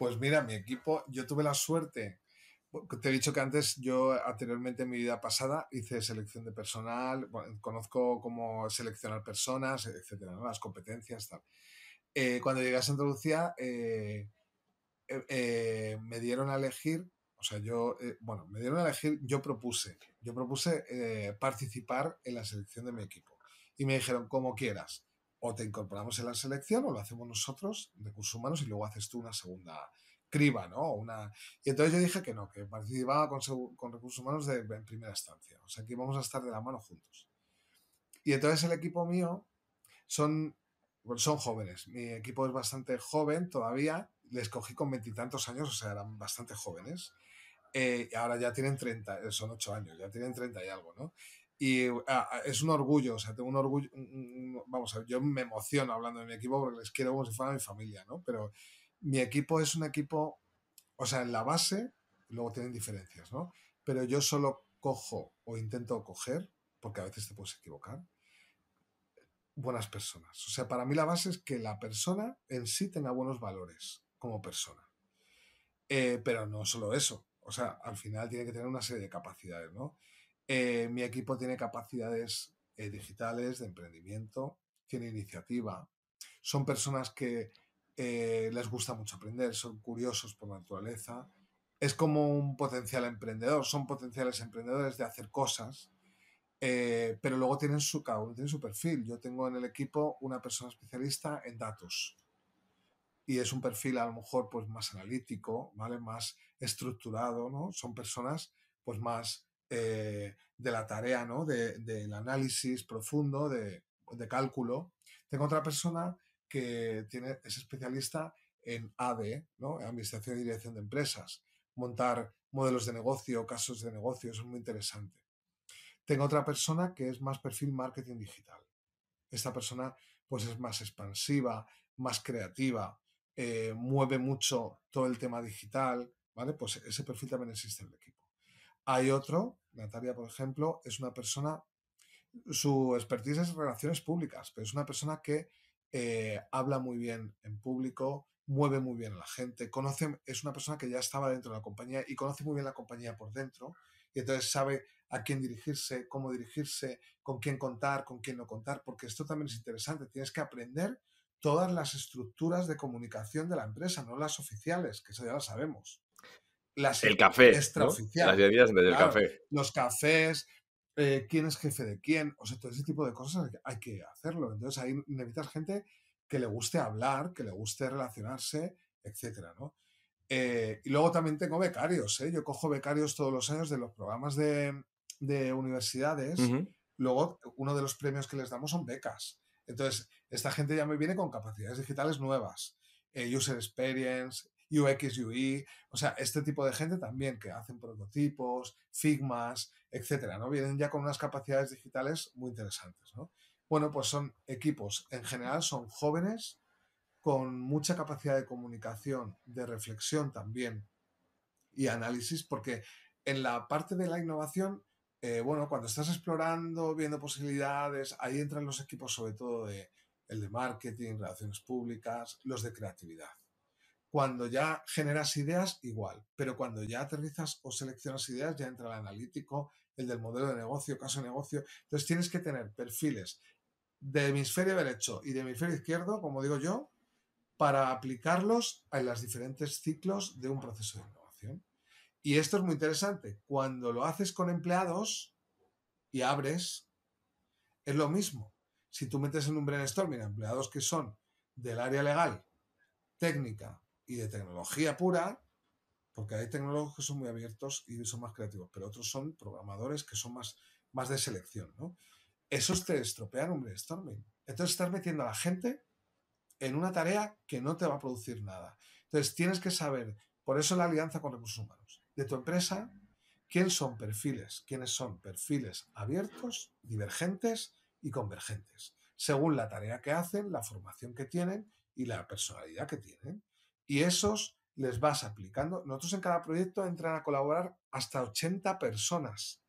Speaker 1: Pues mira, mi equipo, yo tuve la suerte, te he dicho que antes yo anteriormente en mi vida pasada hice selección de personal, conozco cómo seleccionar personas, etcétera, las competencias, tal. Eh, cuando llegué a Santa Lucía, eh, eh, me dieron a elegir, o sea, yo, bueno, me dieron a elegir, yo propuse, yo propuse participar en la selección de mi equipo. Y me dijeron, como quieras, o te incorporamos en la selección o lo hacemos nosotros, recursos humanos, y luego haces tú una segunda criba, ¿no? Una... Y entonces yo dije que no, que participaba con, con recursos humanos de, en primera instancia, o sea, que íbamos a estar de la mano juntos. Y entonces el equipo mío son, son jóvenes, mi equipo es bastante joven todavía, les cogí con veintitantos años, o sea, eran bastante jóvenes. Eh, ahora ya tienen 30, son 8 años, ya tienen 30 y algo, ¿no? Y ah, ah, es un orgullo, o sea, tengo un orgullo, vamos a ver, yo me emociono hablando de mi equipo porque les quiero como si fuera mi familia, ¿no? Pero mi equipo es un equipo, o sea, en la base, luego tienen diferencias, ¿no? Pero yo solo cojo o intento coger, porque a veces te puedes equivocar, buenas personas. O sea, para mí la base es que la persona en sí tenga buenos valores como persona. Eh, pero no solo eso, o sea, al final tiene que tener una serie de capacidades, ¿no? Eh, mi equipo tiene capacidades eh, digitales, de emprendimiento, tiene iniciativa, son personas que eh, les gusta mucho aprender, son curiosos por naturaleza, es como un potencial emprendedor, son potenciales emprendedores de hacer cosas, pero luego tienen su, cada uno su perfil. Yo tengo en el equipo una persona especialista en datos y es un perfil a lo mejor pues más analítico, ¿vale? Más estructurado, ¿no? Son personas pues más eh, de la tarea, ¿no? del análisis profundo, de, cálculo. Tengo otra persona que tiene, es especialista en AD, ¿no? Administración y Dirección de Empresas. Montar modelos de negocio, casos de negocio, es muy interesante. Tengo otra persona que es más perfil marketing digital. Esta persona pues es más expansiva, más creativa, eh, mueve mucho todo el tema digital, ¿vale? Pues ese perfil también existe en el equipo. Hay otro, Natalia, por ejemplo, es una persona, su expertise es relaciones públicas, pero es una persona que eh, habla muy bien en público, mueve muy bien a la gente, conoce, es una persona que ya estaba dentro de la compañía y conoce muy bien la compañía por dentro, y entonces sabe a quién dirigirse, cómo dirigirse, con quién contar, con quién no contar, porque esto también es interesante, tienes que aprender todas las estructuras de comunicación de la empresa, no las oficiales, que eso ya lo sabemos
Speaker 3: el café. Extraoficial. Las del café.
Speaker 1: Los cafés, eh, quién es jefe de quién, o sea, todo ese tipo de cosas hay que hacerlo. Entonces ahí necesitas gente que le guste hablar, que le guste relacionarse, etcétera, ¿no? Eh, y luego también tengo becarios, ¿eh? Yo cojo becarios todos los años de los programas de, universidades. Luego, uno de los premios que les damos son becas. Entonces, esta gente ya me viene con capacidades digitales nuevas. user experience, UX, UI, o sea, este tipo de gente también que hacen prototipos, figmas, etcétera, ¿no? Vienen ya con unas capacidades digitales muy interesantes, ¿no? Bueno, pues son equipos, en general son jóvenes con mucha capacidad de comunicación, de reflexión también y análisis, porque en la parte de la innovación, eh, bueno, cuando estás explorando, viendo posibilidades, ahí entran los equipos sobre todo el de marketing, relaciones públicas, los de creatividad. Cuando ya generas ideas, igual, pero cuando ya aterrizas o seleccionas ideas, ya entra el analítico, el del modelo de negocio, caso de negocio. Entonces tienes que tener perfiles de hemisferio derecho y de hemisferio izquierdo, como digo yo, para aplicarlos en los diferentes ciclos de un proceso de innovación. Y esto es muy interesante. Cuando lo haces con empleados y abres, es lo mismo. Si tú metes en un brainstorming empleados que son del área legal, técnica, y de tecnología pura, porque hay tecnólogos que son muy abiertos y son más creativos, pero otros son programadores que son más, más de selección, ¿no? Esos te estropean un brainstorming. Entonces estás metiendo a la gente en una tarea que no te va a producir nada. Entonces tienes que saber, por eso la alianza con recursos humanos, de tu empresa, quién son perfiles, quiénes son perfiles abiertos, divergentes y convergentes, según la tarea que hacen, la formación que tienen y la personalidad que tienen y esos les vas aplicando. Nosotros en cada proyecto entran a colaborar hasta 80 personas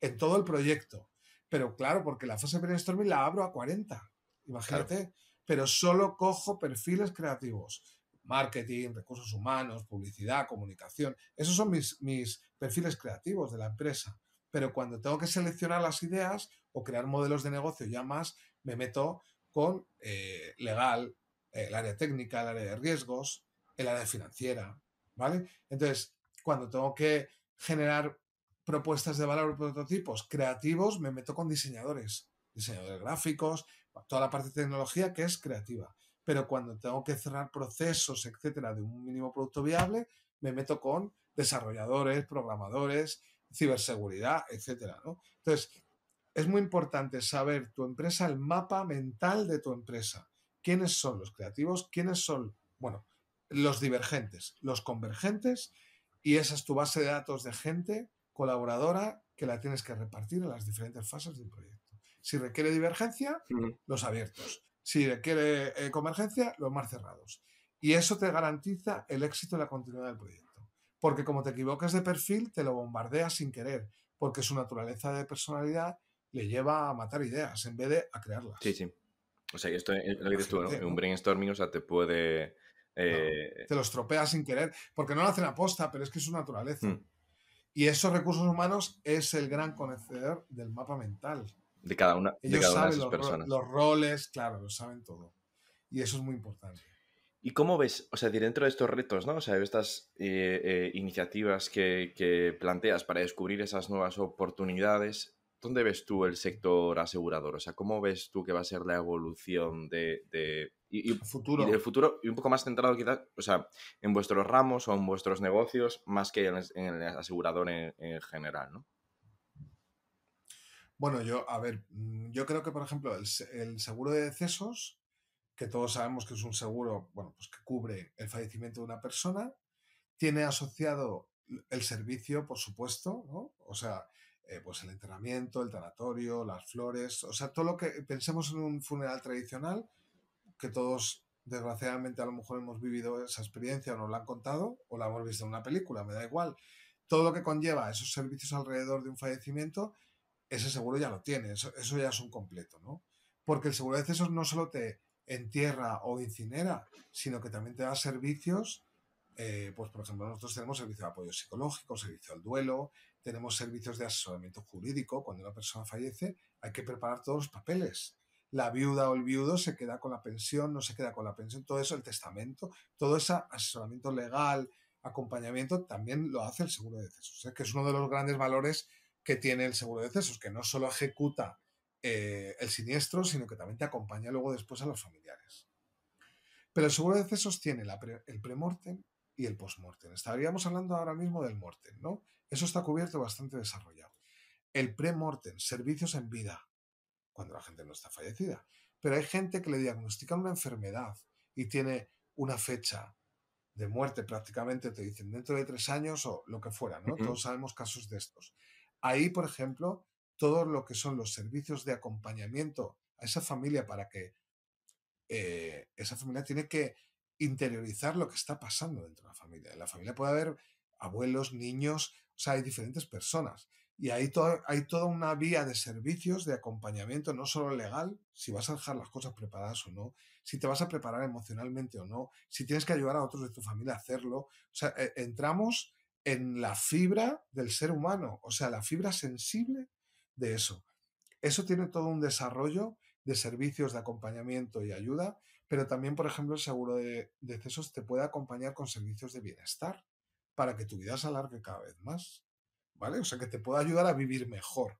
Speaker 1: en todo el proyecto. Pero claro, porque la fase brainstorming la abro a 40. Imagínate. Pero solo cojo perfiles creativos. marketing, recursos humanos, publicidad, comunicación. Esos son mis, mis perfiles creativos de la empresa. Pero cuando tengo que seleccionar las ideas o crear modelos de negocio ya más, me meto con eh, legal, el área técnica, el área de riesgos, el área financiera, ¿vale? Entonces, cuando tengo que generar propuestas de valor prototipos creativos, me meto con diseñadores, diseñadores gráficos, toda la parte de tecnología que es creativa. Pero cuando tengo que cerrar procesos, etcétera, de un mínimo producto viable, me meto con desarrolladores, programadores, ciberseguridad, etcétera. Entonces, es muy importante saber tu empresa, el mapa mental de tu empresa. ¿Quiénes son los creativos? ¿Quiénes son, bueno, los divergentes, los convergentes? Y esa es tu base de datos de gente colaboradora que la tienes que repartir en las diferentes fases del proyecto. Si requiere divergencia, los abiertos. Si requiere eh, convergencia, los más cerrados. Y eso te garantiza el éxito y la continuidad del proyecto. Porque como te equivoques de perfil, te lo bombardeas sin querer, porque su naturaleza de personalidad le lleva a matar ideas en vez de a crearlas.
Speaker 3: Sí, sí. O sea, esto es lo que dices tú, ¿no? Un brainstorming, o sea, te puede...
Speaker 1: Eh, te lo estropea sin querer, porque no lo hacen aposta, pero es que es su naturaleza. Mm. Y esos recursos humanos es el gran conocedor del mapa mental.
Speaker 3: De cada una, de, cada una de esas
Speaker 1: los,
Speaker 3: personas.
Speaker 1: Los roles, claro, lo saben todo. Y eso es muy importante.
Speaker 3: ¿Y cómo ves, o sea, dentro de estos retos, ¿no? O sea, estas eh, eh, iniciativas que, que, planteas para descubrir esas nuevas oportunidades, ¿dónde ves tú el sector asegurador? O sea, ¿cómo ves tú que va a ser la evolución de, de
Speaker 1: y, futuro.
Speaker 3: Y del futuro, y un poco más centrado quizás, o sea, en vuestros ramos o en vuestros negocios, más que en el, asegurador en, general, ¿no?
Speaker 1: Bueno, yo, a ver, mm, yo creo que, por ejemplo, el, el, seguro de decesos, que todos sabemos que es un seguro, bueno, pues que cubre el fallecimiento de una persona, tiene asociado el servicio, por supuesto, ¿no? O sea, eh, pues el entrenamiento, el tanatorio, las flores, o sea, todo lo que pensemos en un funeral tradicional, que todos desgraciadamente a lo mejor hemos vivido esa experiencia o nos la han contado o la hemos visto en una película, me da igual. Todo lo que conlleva esos servicios alrededor de un fallecimiento, ese seguro ya lo tiene, eso, ya es un completo, ¿no? Porque el seguro de decesos no solo te entierra o incinera, sino que también te da servicios eh, pues por ejemplo, nosotros tenemos servicio de apoyo psicológico, servicio al duelo, tenemos servicios de asesoramiento jurídico. Cuando una persona fallece, hay que preparar todos los papeles. La viuda o el viudo se queda con la pensión, no se queda con la pensión, todo eso, el testamento, todo ese asesoramiento legal, acompañamiento, también lo hace el seguro de decesos, que es uno de los grandes valores que tiene el seguro de decesos, que no solo ejecuta eh, el siniestro, sino que también te acompaña luego después a los familiares. Pero el seguro de decesos tiene el premortem y el postmortem. Estaríamos hablando ahora mismo del mortem, ¿no? Eso está cubierto bastante desarrollado. El premortem, servicios en vida, cuando la gente no está fallecida. Pero hay gente que le diagnostican una enfermedad y tiene una fecha de muerte prácticamente, te dicen dentro de tres años o lo que fuera, ¿no? Todos sabemos casos de estos. Ahí, por ejemplo, todo lo que son los servicios de acompañamiento a esa familia para que eh, esa familia tiene que interiorizar lo que está pasando dentro de la familia. En la familia puede haber abuelos, niños, o sea, hay diferentes personas. Y hay, hay toda una vía de servicios, de acompañamiento, no solo legal, si vas a dejar las cosas preparadas o no, si te vas a preparar emocionalmente o no, si tienes que ayudar a otros de tu familia a hacerlo. O sea, e, entramos en la fibra del ser humano, o sea, la fibra sensible de eso. Eso tiene todo un desarrollo de servicios de acompañamiento y ayuda pero también, por ejemplo, el seguro de decesos te puede acompañar con servicios de bienestar para que tu vida se alargue cada vez más, ¿vale? O sea, que te pueda ayudar a vivir mejor,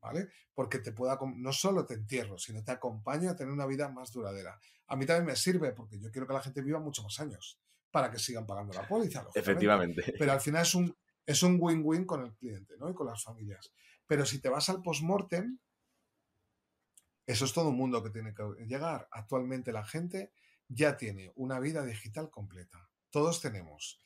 Speaker 1: ¿vale? Porque te pueda, no solo te entierro, sino te acompaño a tener una vida más duradera. A mí también me sirve porque yo quiero que la gente viva muchos más años para que sigan pagando la póliza.
Speaker 3: Efectivamente.
Speaker 1: Pero al final es un es un win-win con el cliente, ¿no? Y con las familias. Pero si te vas al post-mortem, eso es todo un mundo que tiene que llegar. Actualmente la gente ya tiene una vida digital completa. Todos tenemos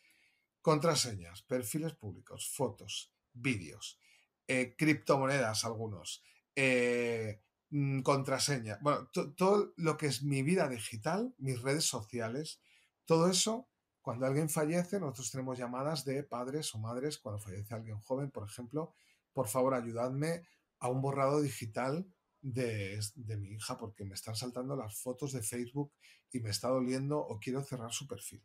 Speaker 1: contraseñas, perfiles públicos, fotos, vídeos, eh, criptomonedas algunos, eh, mm, contraseña. Bueno, todo lo que es mi vida digital, mis redes sociales, todo eso, cuando alguien fallece, nosotros tenemos llamadas de padres o madres, cuando fallece alguien joven, por ejemplo, por favor ayudadme a un borrado digital de, mi hija porque me están saltando las fotos de Facebook y me está doliendo o quiero cerrar su perfil.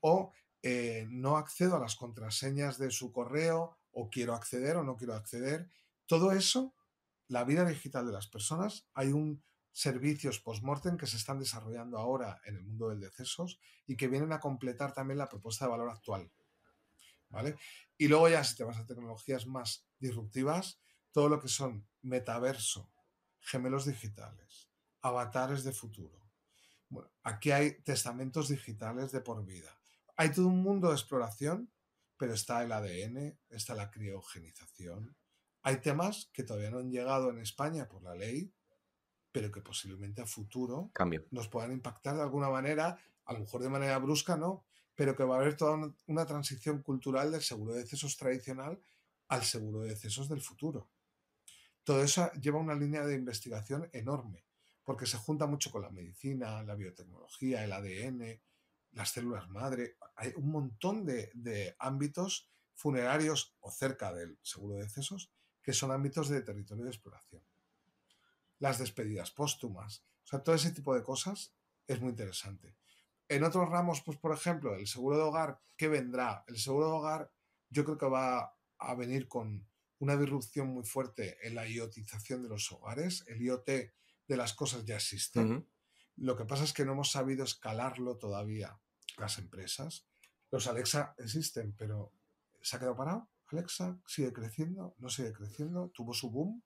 Speaker 1: o eh, no accedo a las contraseñas de su correo o quiero acceder o no quiero acceder. Todo eso, la vida digital de las personas, hay un servicios post-mortem que se están desarrollando ahora en el mundo del decesos y que vienen a completar también la propuesta de valor actual. ¿Vale? Y luego ya si te vas a tecnologías más disruptivas, todo lo que son metaverso, gemelos digitales, avatares de futuro. Bueno, aquí hay testamentos digitales de por vida. Hay todo un mundo de exploración, pero está el ADN, está la criogenización. Hay temas que todavía no han llegado en España por la ley, pero que posiblemente a futuro nos puedan impactar de alguna manera, a lo mejor de manera brusca, no, pero que va a haber toda una transición cultural del seguro de decesos tradicional al seguro de decesos del futuro. Todo eso lleva una línea de investigación enorme, porque se junta mucho con la medicina, la biotecnología, el ADN, las células madre. Hay un montón de, de ámbitos funerarios o cerca del seguro de decesos que son ámbitos de territorio de exploración las despedidas póstumas. O sea, todo ese tipo de cosas es muy interesante. En otros ramos, pues por ejemplo, el seguro de hogar, ¿qué vendrá? El seguro de hogar yo creo que va a venir con una disrupción muy fuerte en la IoTización de los hogares. El IoT de las cosas ya existe. Lo que pasa es que no hemos sabido escalarlo todavía las empresas. Los Alexa existen, pero ¿se ha quedado parado? Alexa sigue creciendo, no sigue creciendo, tuvo su boom,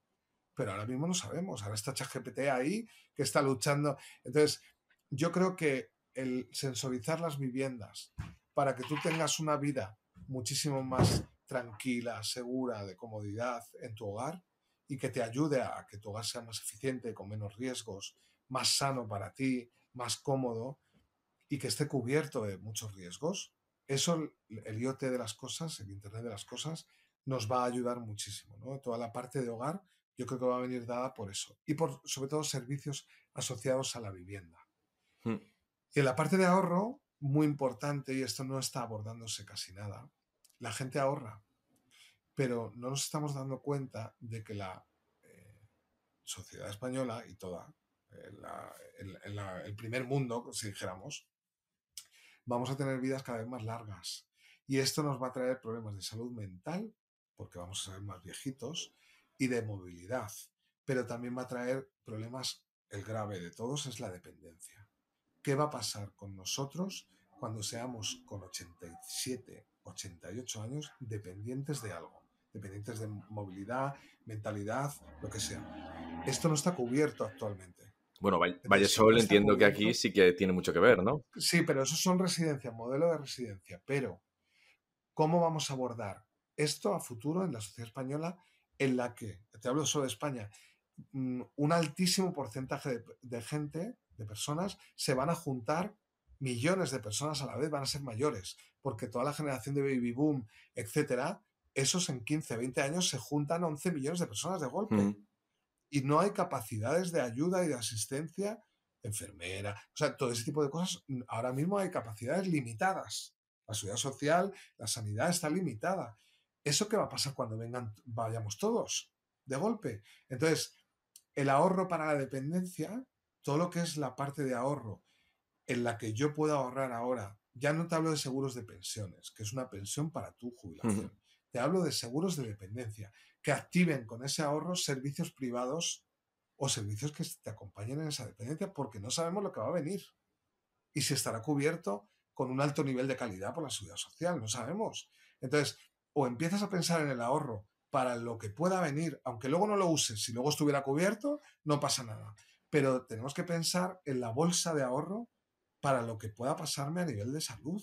Speaker 1: pero ahora mismo no sabemos. Ahora está ChatGPT ahí que está luchando. Entonces, yo creo que el sensorizar las viviendas para que tú tengas una vida muchísimo más tranquila, segura, de comodidad en tu hogar y que te ayude a que tu hogar sea más eficiente, con menos riesgos, más sano para ti, más cómodo y que esté cubierto de muchos riesgos. Eso, el IoT de las cosas, el Internet de las cosas, nos va a ayudar muchísimo. ¿no? Toda la parte de hogar yo creo que va a venir dada por eso. Y por, sobre todo, servicios asociados a la vivienda. Hmm. Y en la parte de ahorro, muy importante, y esto no está abordándose casi nada, la gente ahorra, pero no nos estamos dando cuenta de que la eh, sociedad española y toda, el primer mundo, si dijéramos, vamos a tener vidas cada vez más largas. Y esto nos va a traer problemas de salud mental, porque vamos a ser más viejitos, y de movilidad, pero también va a traer problemas, el grave de todos es la dependencia. ¿Qué va a pasar con nosotros cuando seamos con 87, 88 años dependientes de algo? Dependientes de movilidad, mentalidad, lo que sea. Esto no está cubierto actualmente.
Speaker 3: Bueno, Vallesol entiendo que aquí sí que tiene mucho que ver, ¿no?
Speaker 1: Sí, pero eso son residencias, modelo de residencia. Pero, ¿cómo vamos a abordar esto a futuro en la sociedad española en la que, te hablo solo de España, mm, un altísimo porcentaje de, gente, de personas, se van a juntar, millones de personas a la vez van a ser mayores, porque toda la generación de baby boom, etcétera, esos en 15, 20 años se juntan 11 millones de personas de golpe. Mm. Y no hay capacidades de ayuda y de asistencia, enfermera, o sea, todo ese tipo de cosas. Ahora mismo hay capacidades limitadas. La seguridad social, la sanidad está limitada. ¿Eso qué va a pasar cuando vengan, vayamos todos de golpe? Entonces, el ahorro para la dependencia, todo lo que es la parte de ahorro en la que yo puedo ahorrar ahora, ya no te hablo de seguros de pensiones, que es una pensión para tu jubilación. Te hablo de seguros de dependencia, que activen con ese ahorro servicios privados o servicios que te acompañen en esa dependencia, porque no sabemos lo que va a venir. Y si estará cubierto con un alto nivel de calidad por la seguridad social, no sabemos. Entonces, o empiezas a pensar en el ahorro para lo que pueda venir, aunque luego no lo uses, si luego estuviera cubierto, no pasa nada. Pero tenemos que pensar en la bolsa de ahorro para lo que pueda pasarme a nivel de salud.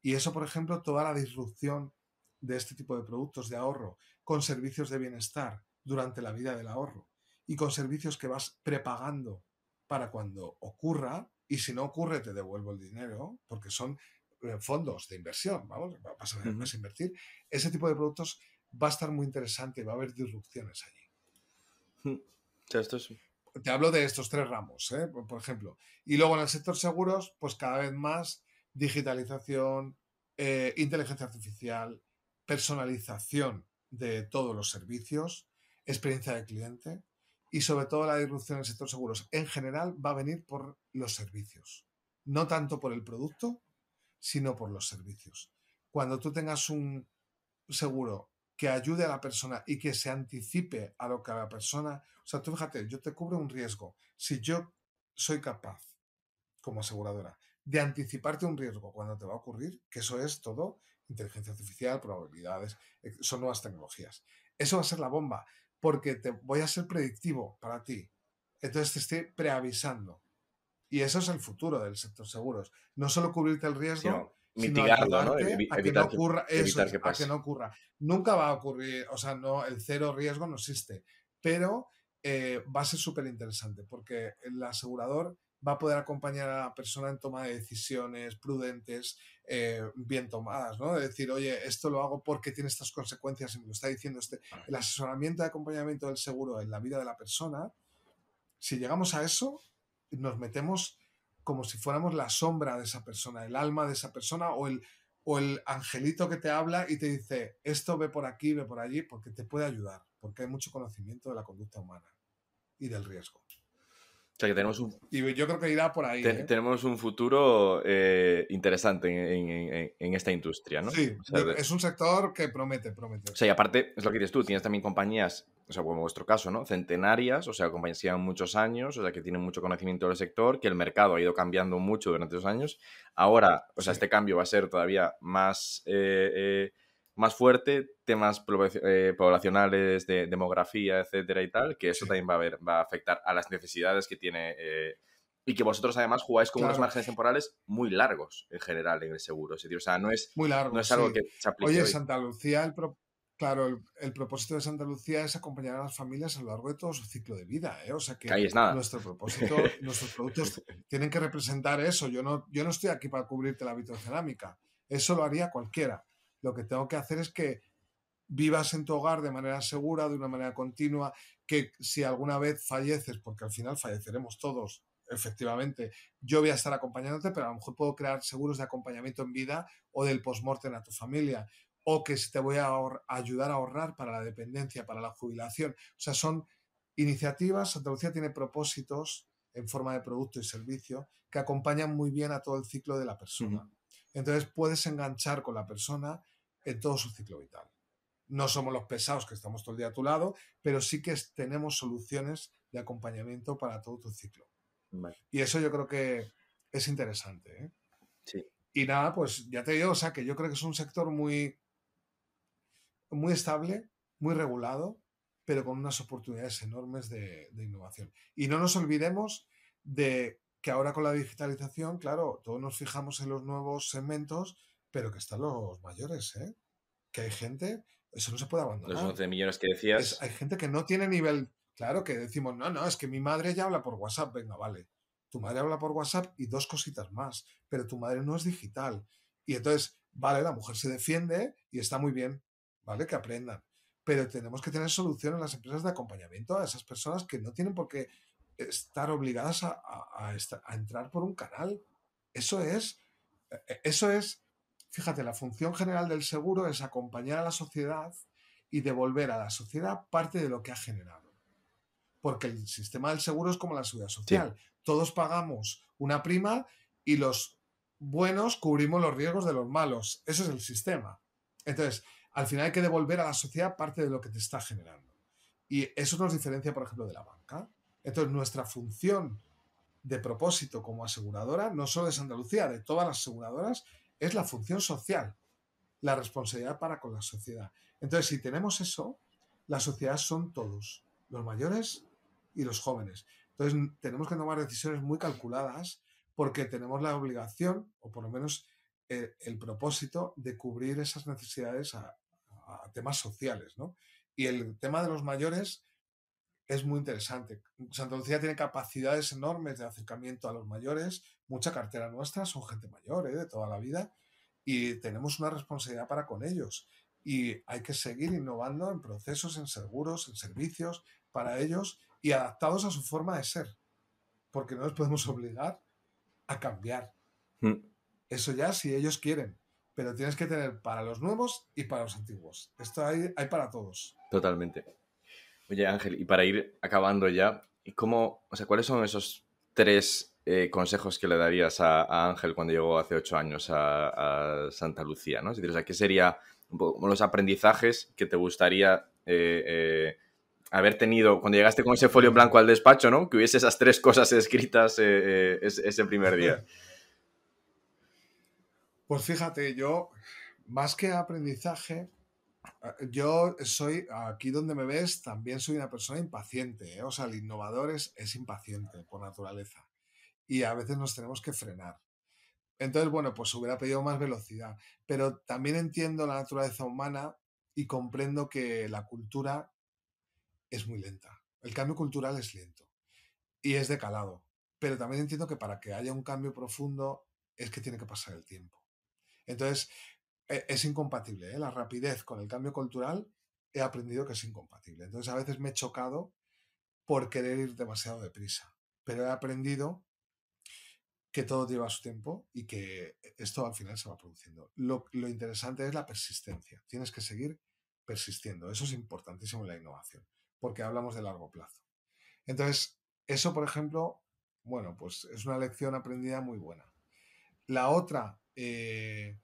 Speaker 1: Y eso, por ejemplo, toda la disrupción de este tipo de productos de ahorro con servicios de bienestar durante la vida del ahorro y con servicios que vas prepagando para cuando ocurra y si no ocurre te devuelvo el dinero porque son eh, fondos de inversión, vamos, vas a, a invertir, ese tipo de productos va a estar muy interesante y va a haber disrupciones allí.
Speaker 3: Hmm. Esto
Speaker 1: Te hablo de estos tres ramos, ¿eh? por, ejemplo. Y luego en el sector seguros, pues cada vez más digitalización, eh, inteligencia artificial, personalización de todos los servicios, experiencia de cliente y sobre todo la disrupción en el sector seguros en general va a venir por los servicios, no tanto por el producto, sino por los servicios. Cuando tú tengas un seguro que ayude a la persona y que se anticipe a lo que a la persona, o sea, tú fíjate, yo te cubro un riesgo. Si yo soy capaz, como aseguradora, de anticiparte un riesgo cuando te va a ocurrir, que eso es todo inteligencia artificial, probabilidades, eh, son nuevas tecnologías. Eso va a ser la bomba, porque te voy a ser predictivo para ti. Entonces te estoy preavisando. Y eso es el futuro del sector seguros. No solo cubrirte el riesgo,
Speaker 3: mitigarlo, ¿no?
Speaker 1: a que no ocurra eso, a que no ocurra. Nunca va a ocurrir, o sea, no, el cero riesgo no existe, pero eh, va a ser súper interesante porque el asegurador va a poder acompañar a la persona en toma de decisiones prudentes, eh, bien tomadas, ¿no? De decir, oye, esto lo hago porque tiene estas consecuencias y me lo está diciendo este. El asesoramiento de acompañamiento del seguro en la vida de la persona, si llegamos a eso, nos metemos como si fuéramos la sombra de esa persona, el alma de esa persona o el, o el angelito que te habla y te dice, esto ve por aquí, ve por allí, porque te puede ayudar, porque hay mucho conocimiento de la conducta humana y del riesgo.
Speaker 3: O sea que tenemos un...
Speaker 1: Y yo creo que irá por ahí. ¿eh?
Speaker 3: Tenemos un futuro eh, interesante en, esta industria, ¿no?
Speaker 1: Sí, es un sector que promete, promete.
Speaker 3: O sea, y aparte, es lo que dices tú, tienes también compañías, o sea, como en vuestro caso, ¿no? Centenarias, o sea, compañías que llevan muchos años, o sea, que tienen mucho conocimiento del sector, que el mercado ha ido cambiando mucho durante esos años. Ahora, o sea, este cambio va a ser todavía más... Eh, más fuerte, temas eh, poblacionales, de demografía, etcétera y tal, que eso también va a, ver, va a afectar a las necesidades que tiene. Eh, y que vosotros además jugáis con unos márgenes temporales muy largos en general en el seguro. o sea, no es,
Speaker 1: muy largo,
Speaker 3: no es algo que se aplique.
Speaker 1: Oye, Santa Lucía, el claro, el, propósito de Santa Lucía es acompañar a las familias a lo largo de todo su ciclo de vida. ¿eh? O sea que, nuestro propósito, nuestros productos tienen que representar eso. Yo no, yo no estoy aquí para cubrirte la vitrocerámica. Eso lo haría cualquiera. Lo que tengo que hacer es que vivas en tu hogar de manera segura, de una manera continua, que si alguna vez falleces, porque al final falleceremos todos, efectivamente, yo voy a estar acompañándote, pero a lo mejor puedo crear seguros de acompañamiento en vida o del postmortem a tu familia, o que te voy a ayudar a ahorrar para la dependencia, para la jubilación. O sea, son iniciativas, Santa Lucía tiene propósitos en forma de producto y servicio que acompañan muy bien a todo el ciclo de la persona. Entonces puedes enganchar con la persona en todo su ciclo vital. No somos los pesados que estamos todo el día a tu lado, pero sí que tenemos soluciones de acompañamiento para todo tu ciclo. Y eso yo creo que es interesante. ¿eh?
Speaker 3: Sí.
Speaker 1: Y nada, pues ya te digo, o sea, que yo creo que es un sector muy, muy estable, muy regulado, pero con unas oportunidades enormes de innovación. Y no nos olvidemos de que ahora con la digitalización, claro, todos nos fijamos en los nuevos segmentos, pero que están los mayores, ¿eh? Que hay gente, eso no se puede abandonar.
Speaker 3: Los 11 millones que decías.
Speaker 1: hay gente que no tiene nivel, claro, que decimos, no, no, es que mi madre ya habla por WhatsApp, venga, vale. Tu madre habla por WhatsApp y dos cositas más, pero tu madre no es digital. Y entonces, vale, la mujer se defiende y está muy bien, ¿vale? Que aprendan. Pero tenemos que tener solución en las empresas de acompañamiento a esas personas que no tienen por qué estar obligadas a, a, entrar por un canal. Eso es, e, e, eso es, fíjate, la función general del seguro es acompañar a la sociedad y devolver a la sociedad parte de lo que ha generado. Porque el sistema del seguro es como la seguridad social. Todos pagamos una prima y los buenos cubrimos los riesgos de los malos. Ese es el sistema. Entonces, al final hay que devolver a la sociedad parte de lo que te está generando. Y eso nos diferencia, por ejemplo, de la banca. Entonces, nuestra función de propósito como aseguradora, no solo de Andalucía, de todas las aseguradoras, es la función social, la responsabilidad para con la sociedad. Entonces, si tenemos eso, la sociedad son todos, los mayores y los jóvenes. Entonces, tenemos que tomar decisiones muy calculadas porque tenemos la obligación, o por lo menos eh, el, propósito, de cubrir esas necesidades a, a temas sociales. ¿no? Y el tema de los mayores es muy interesante. Santa Lucía tiene capacidades enormes de acercamiento a los mayores, mucha cartera nuestra, son gente mayor ¿eh? de toda la vida y tenemos una responsabilidad para con ellos. Y hay que seguir innovando en procesos, en seguros, en servicios para ellos y adaptados a su forma de ser, porque no les podemos obligar a cambiar. Hmm. Eso ya si ellos quieren, pero tienes que tener para los nuevos y para los antiguos. Esto hay, hay para todos.
Speaker 3: Totalmente. Oye, Ángel, y para ir acabando ya, ¿cómo, o sea, ¿cuáles son esos tres eh, consejos que le darías a, Ángel cuando llegó hace ocho años a, Santa Lucía? ¿no? Es decir, o sea, ¿qué serían los aprendizajes que te gustaría eh, eh, haber tenido cuando llegaste con ese folio blanco al despacho, ¿no? Que hubiese esas tres cosas escritas ese primer día.
Speaker 1: Pues fíjate, yo, más que aprendizaje, yo soy, aquí donde me ves, también soy una persona impaciente. ¿eh? O sea, el innovador es, impaciente por naturaleza. Y a veces nos tenemos que frenar. Entonces, bueno, pues hubiera pedido más velocidad. Pero también entiendo la naturaleza humana y comprendo que la cultura es muy lenta. El cambio cultural es lento y es de calado. Pero también entiendo que para que haya un cambio profundo es que tiene que pasar el tiempo. Entonces, e, es incompatible. ¿eh? La rapidez con el cambio cultural he aprendido que es incompatible. Entonces a veces me he chocado por querer ir demasiado deprisa, pero he aprendido que todo lleva su tiempo y que esto al final se va produciendo. Lo, lo interesante es la persistencia. Tienes que seguir persistiendo. Eso es importantísimo en la innovación, porque hablamos de largo plazo. Entonces, eso, por ejemplo, bueno, pues es una lección aprendida muy buena. La otra, eh,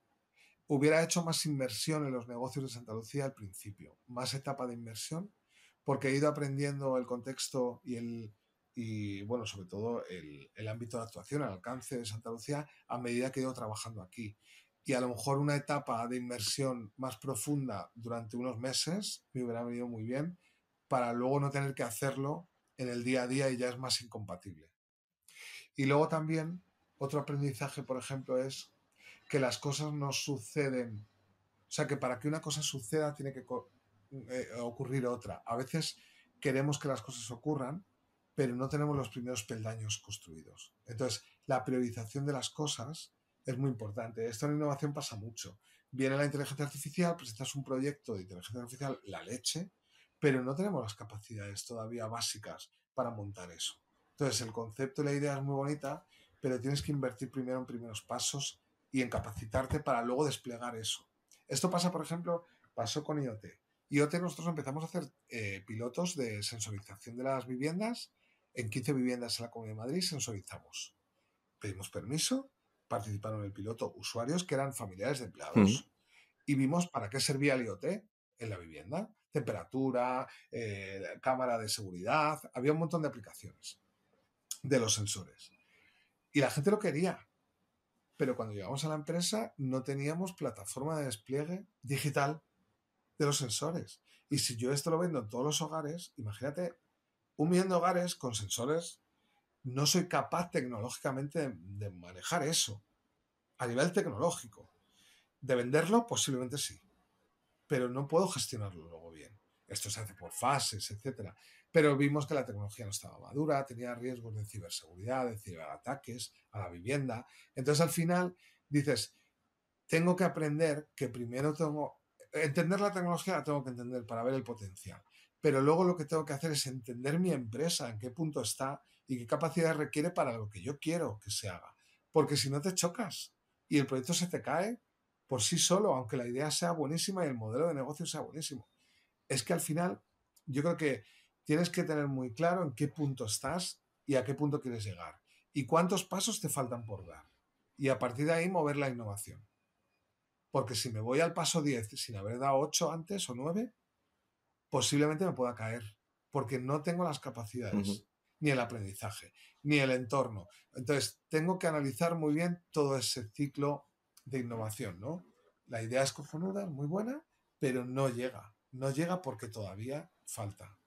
Speaker 1: hubiera hecho más inversión en los negocios de Santa Lucía al principio, más etapa de inversión, porque he ido aprendiendo el contexto y el y bueno, sobre todo el, el ámbito de actuación, el alcance de Santa Lucía a medida que he ido trabajando aquí. Y a lo mejor una etapa de inversión más profunda durante unos meses me hubiera venido muy bien para luego no tener que hacerlo en el día a día y ya es más incompatible. Y luego también otro aprendizaje, por ejemplo, es que las cosas no suceden. O sea, que para que una cosa suceda tiene que eh, ocurrir otra. A veces queremos que las cosas ocurran, pero no tenemos los primeros peldaños construidos. Entonces, la priorización de las cosas es muy importante. Esto en innovación pasa mucho. Viene la inteligencia artificial, presentas un proyecto de inteligencia artificial, la leche, pero no tenemos las capacidades todavía básicas para montar eso. Entonces, el concepto y la idea es muy bonita, pero tienes que invertir primero en primeros pasos y en capacitarte para luego desplegar eso. Esto pasa, por ejemplo, pasó con IoT. IoT nosotros empezamos a hacer eh, pilotos de sensorización de las viviendas. En 15 viviendas en la Comunidad de Madrid sensorizamos. Pedimos permiso, participaron en el piloto usuarios que eran familiares de empleados. Y vimos para qué servía el IoT en la vivienda. Temperatura, eh, cámara de seguridad, había un montón de aplicaciones de los sensores. Y la gente lo quería pero cuando llegamos a la empresa no teníamos plataforma de despliegue digital de los sensores. Y si yo esto lo vendo en todos los hogares, imagínate un millón de hogares con sensores, no soy capaz tecnológicamente de, manejar eso a nivel tecnológico. De venderlo, posiblemente sí, pero no puedo gestionarlo luego bien. Esto se hace por fases, etcétera pero vimos que la tecnología no estaba madura, tenía riesgos de ciberseguridad, de ciberataques a la vivienda. Entonces al final dices, tengo que aprender que primero tengo, entender la tecnología la tengo que entender para ver el potencial, pero luego lo que tengo que hacer es entender mi empresa, en qué punto está y qué capacidad requiere para lo que yo quiero que se haga. Porque si no te chocas y el proyecto se te cae por sí solo, aunque la idea sea buenísima y el modelo de negocio sea buenísimo. Es que al final yo creo que tienes que tener muy claro en qué punto estás y a qué punto quieres llegar y cuántos pasos te faltan por dar. Y a partir de ahí mover la innovación. Porque si me voy al paso 10 sin haber dado 8 antes o 9, posiblemente me pueda caer, porque no tengo las capacidades, ni el aprendizaje, ni el entorno. Entonces, tengo que analizar muy bien todo ese ciclo de innovación, ¿no? La idea es cojonuda, muy buena, pero no llega. No llega porque todavía falta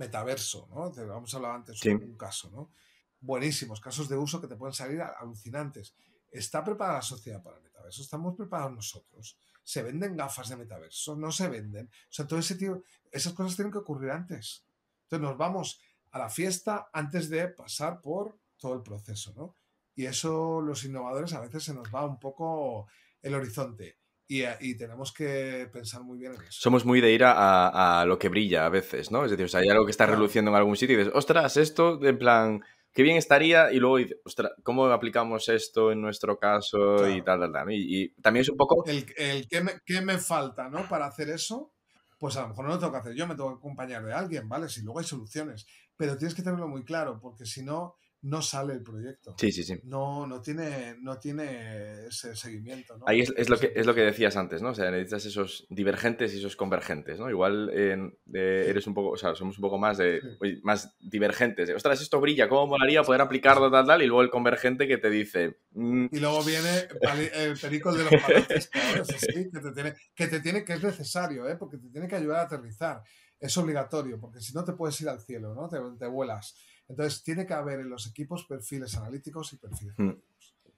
Speaker 1: metaverso, ¿no? Vamos a hablar antes de un caso, ¿no? Buenísimos, casos de uso que te pueden salir alucinantes. ¿Está preparada la sociedad para el metaverso? ¿Estamos preparados nosotros? ¿Se venden gafas de metaverso? ¿No se venden? O sea, todo ese tipo, esas cosas tienen que ocurrir antes. Entonces nos vamos a la fiesta antes de pasar por todo el proceso, ¿no? Y eso los innovadores a veces se nos va un poco el horizonte. Y, tenemos que pensar muy bien en eso.
Speaker 3: Somos muy de ir a, lo que brilla a veces, ¿no? Es decir, o sea, hay algo que está reluciendo en algún sitio y dices, ostras, esto, en plan, qué bien estaría, y luego dices, ostras, ¿cómo aplicamos esto en nuestro caso? Y tal, tal, tal. Y, también es un poco...
Speaker 1: El, el ¿qué, me, ¿qué, me, falta, ¿no? Para hacer eso, pues a lo mejor no lo tengo que hacer yo, me tengo que acompañar de alguien, ¿vale? Si luego hay soluciones, pero tienes que tenerlo muy claro, porque si no, no sale el proyecto.
Speaker 3: Sí, sí, sí.
Speaker 1: No, no, tiene, no tiene ese seguimiento. ¿no?
Speaker 3: Ahí es, lo que, es lo que decías antes, ¿no? O sea, necesitas esos divergentes y esos convergentes, ¿no? Igual eres un poco, o sea, somos un poco más, de, más divergentes. De, Ostras, esto brilla, ¿cómo molaría poder aplicarlo, tal, tal? Y luego el convergente que te dice...
Speaker 1: Mm". Y luego viene el perico de los palotes, que, te tiene, que te tiene, que es necesario, ¿eh? Porque te tiene que ayudar a aterrizar. Es obligatorio, porque si no te puedes ir al cielo, ¿no? Te, te vuelas. Entonces, tiene que haber en los equipos perfiles analíticos y perfiles mm.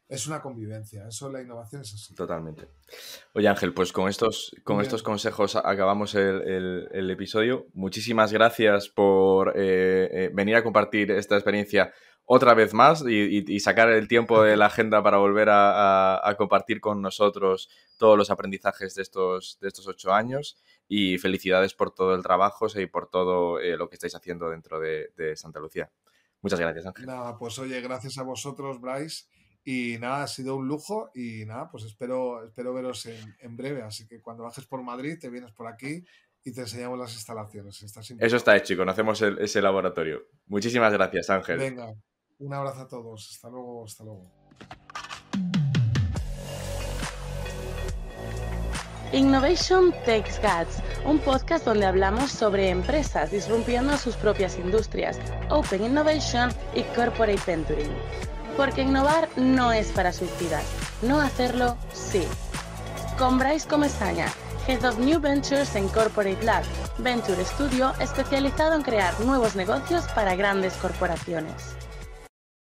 Speaker 1: Es una convivencia, eso la innovación es así.
Speaker 3: Totalmente. Oye Ángel, pues con estos, con estos consejos acabamos el, episodio. Muchísimas gracias por eh, eh, venir a compartir esta experiencia otra vez más y, sacar el tiempo de la agenda para volver a, compartir con nosotros todos los aprendizajes de estos, de estos ocho años y felicidades por todo el trabajo y por todo eh, lo que estáis haciendo dentro de, Santa Lucía. Muchas gracias, Ángel.
Speaker 1: Nada, pues oye, gracias a vosotros, Bryce. Y nada, ha sido un lujo y nada, pues espero, espero veros en, breve. Así que cuando bajes por Madrid, te vienes por aquí y te enseñamos las instalaciones.
Speaker 3: Eso está hecho y conocemos ese laboratorio. Muchísimas gracias, Ángel.
Speaker 1: Venga, un abrazo a todos. Hasta luego, hasta luego.
Speaker 2: Innovation Takes Guts, un podcast donde hablamos sobre empresas disrumpiendo sus propias industrias, Open Innovation y Corporate Venturing. Porque innovar no es para suicidas, no hacerlo sí. Con Bryce Comesaña, Head of New Ventures en Corporate Lab, Venture Studio especializado en crear nuevos negocios para grandes corporaciones.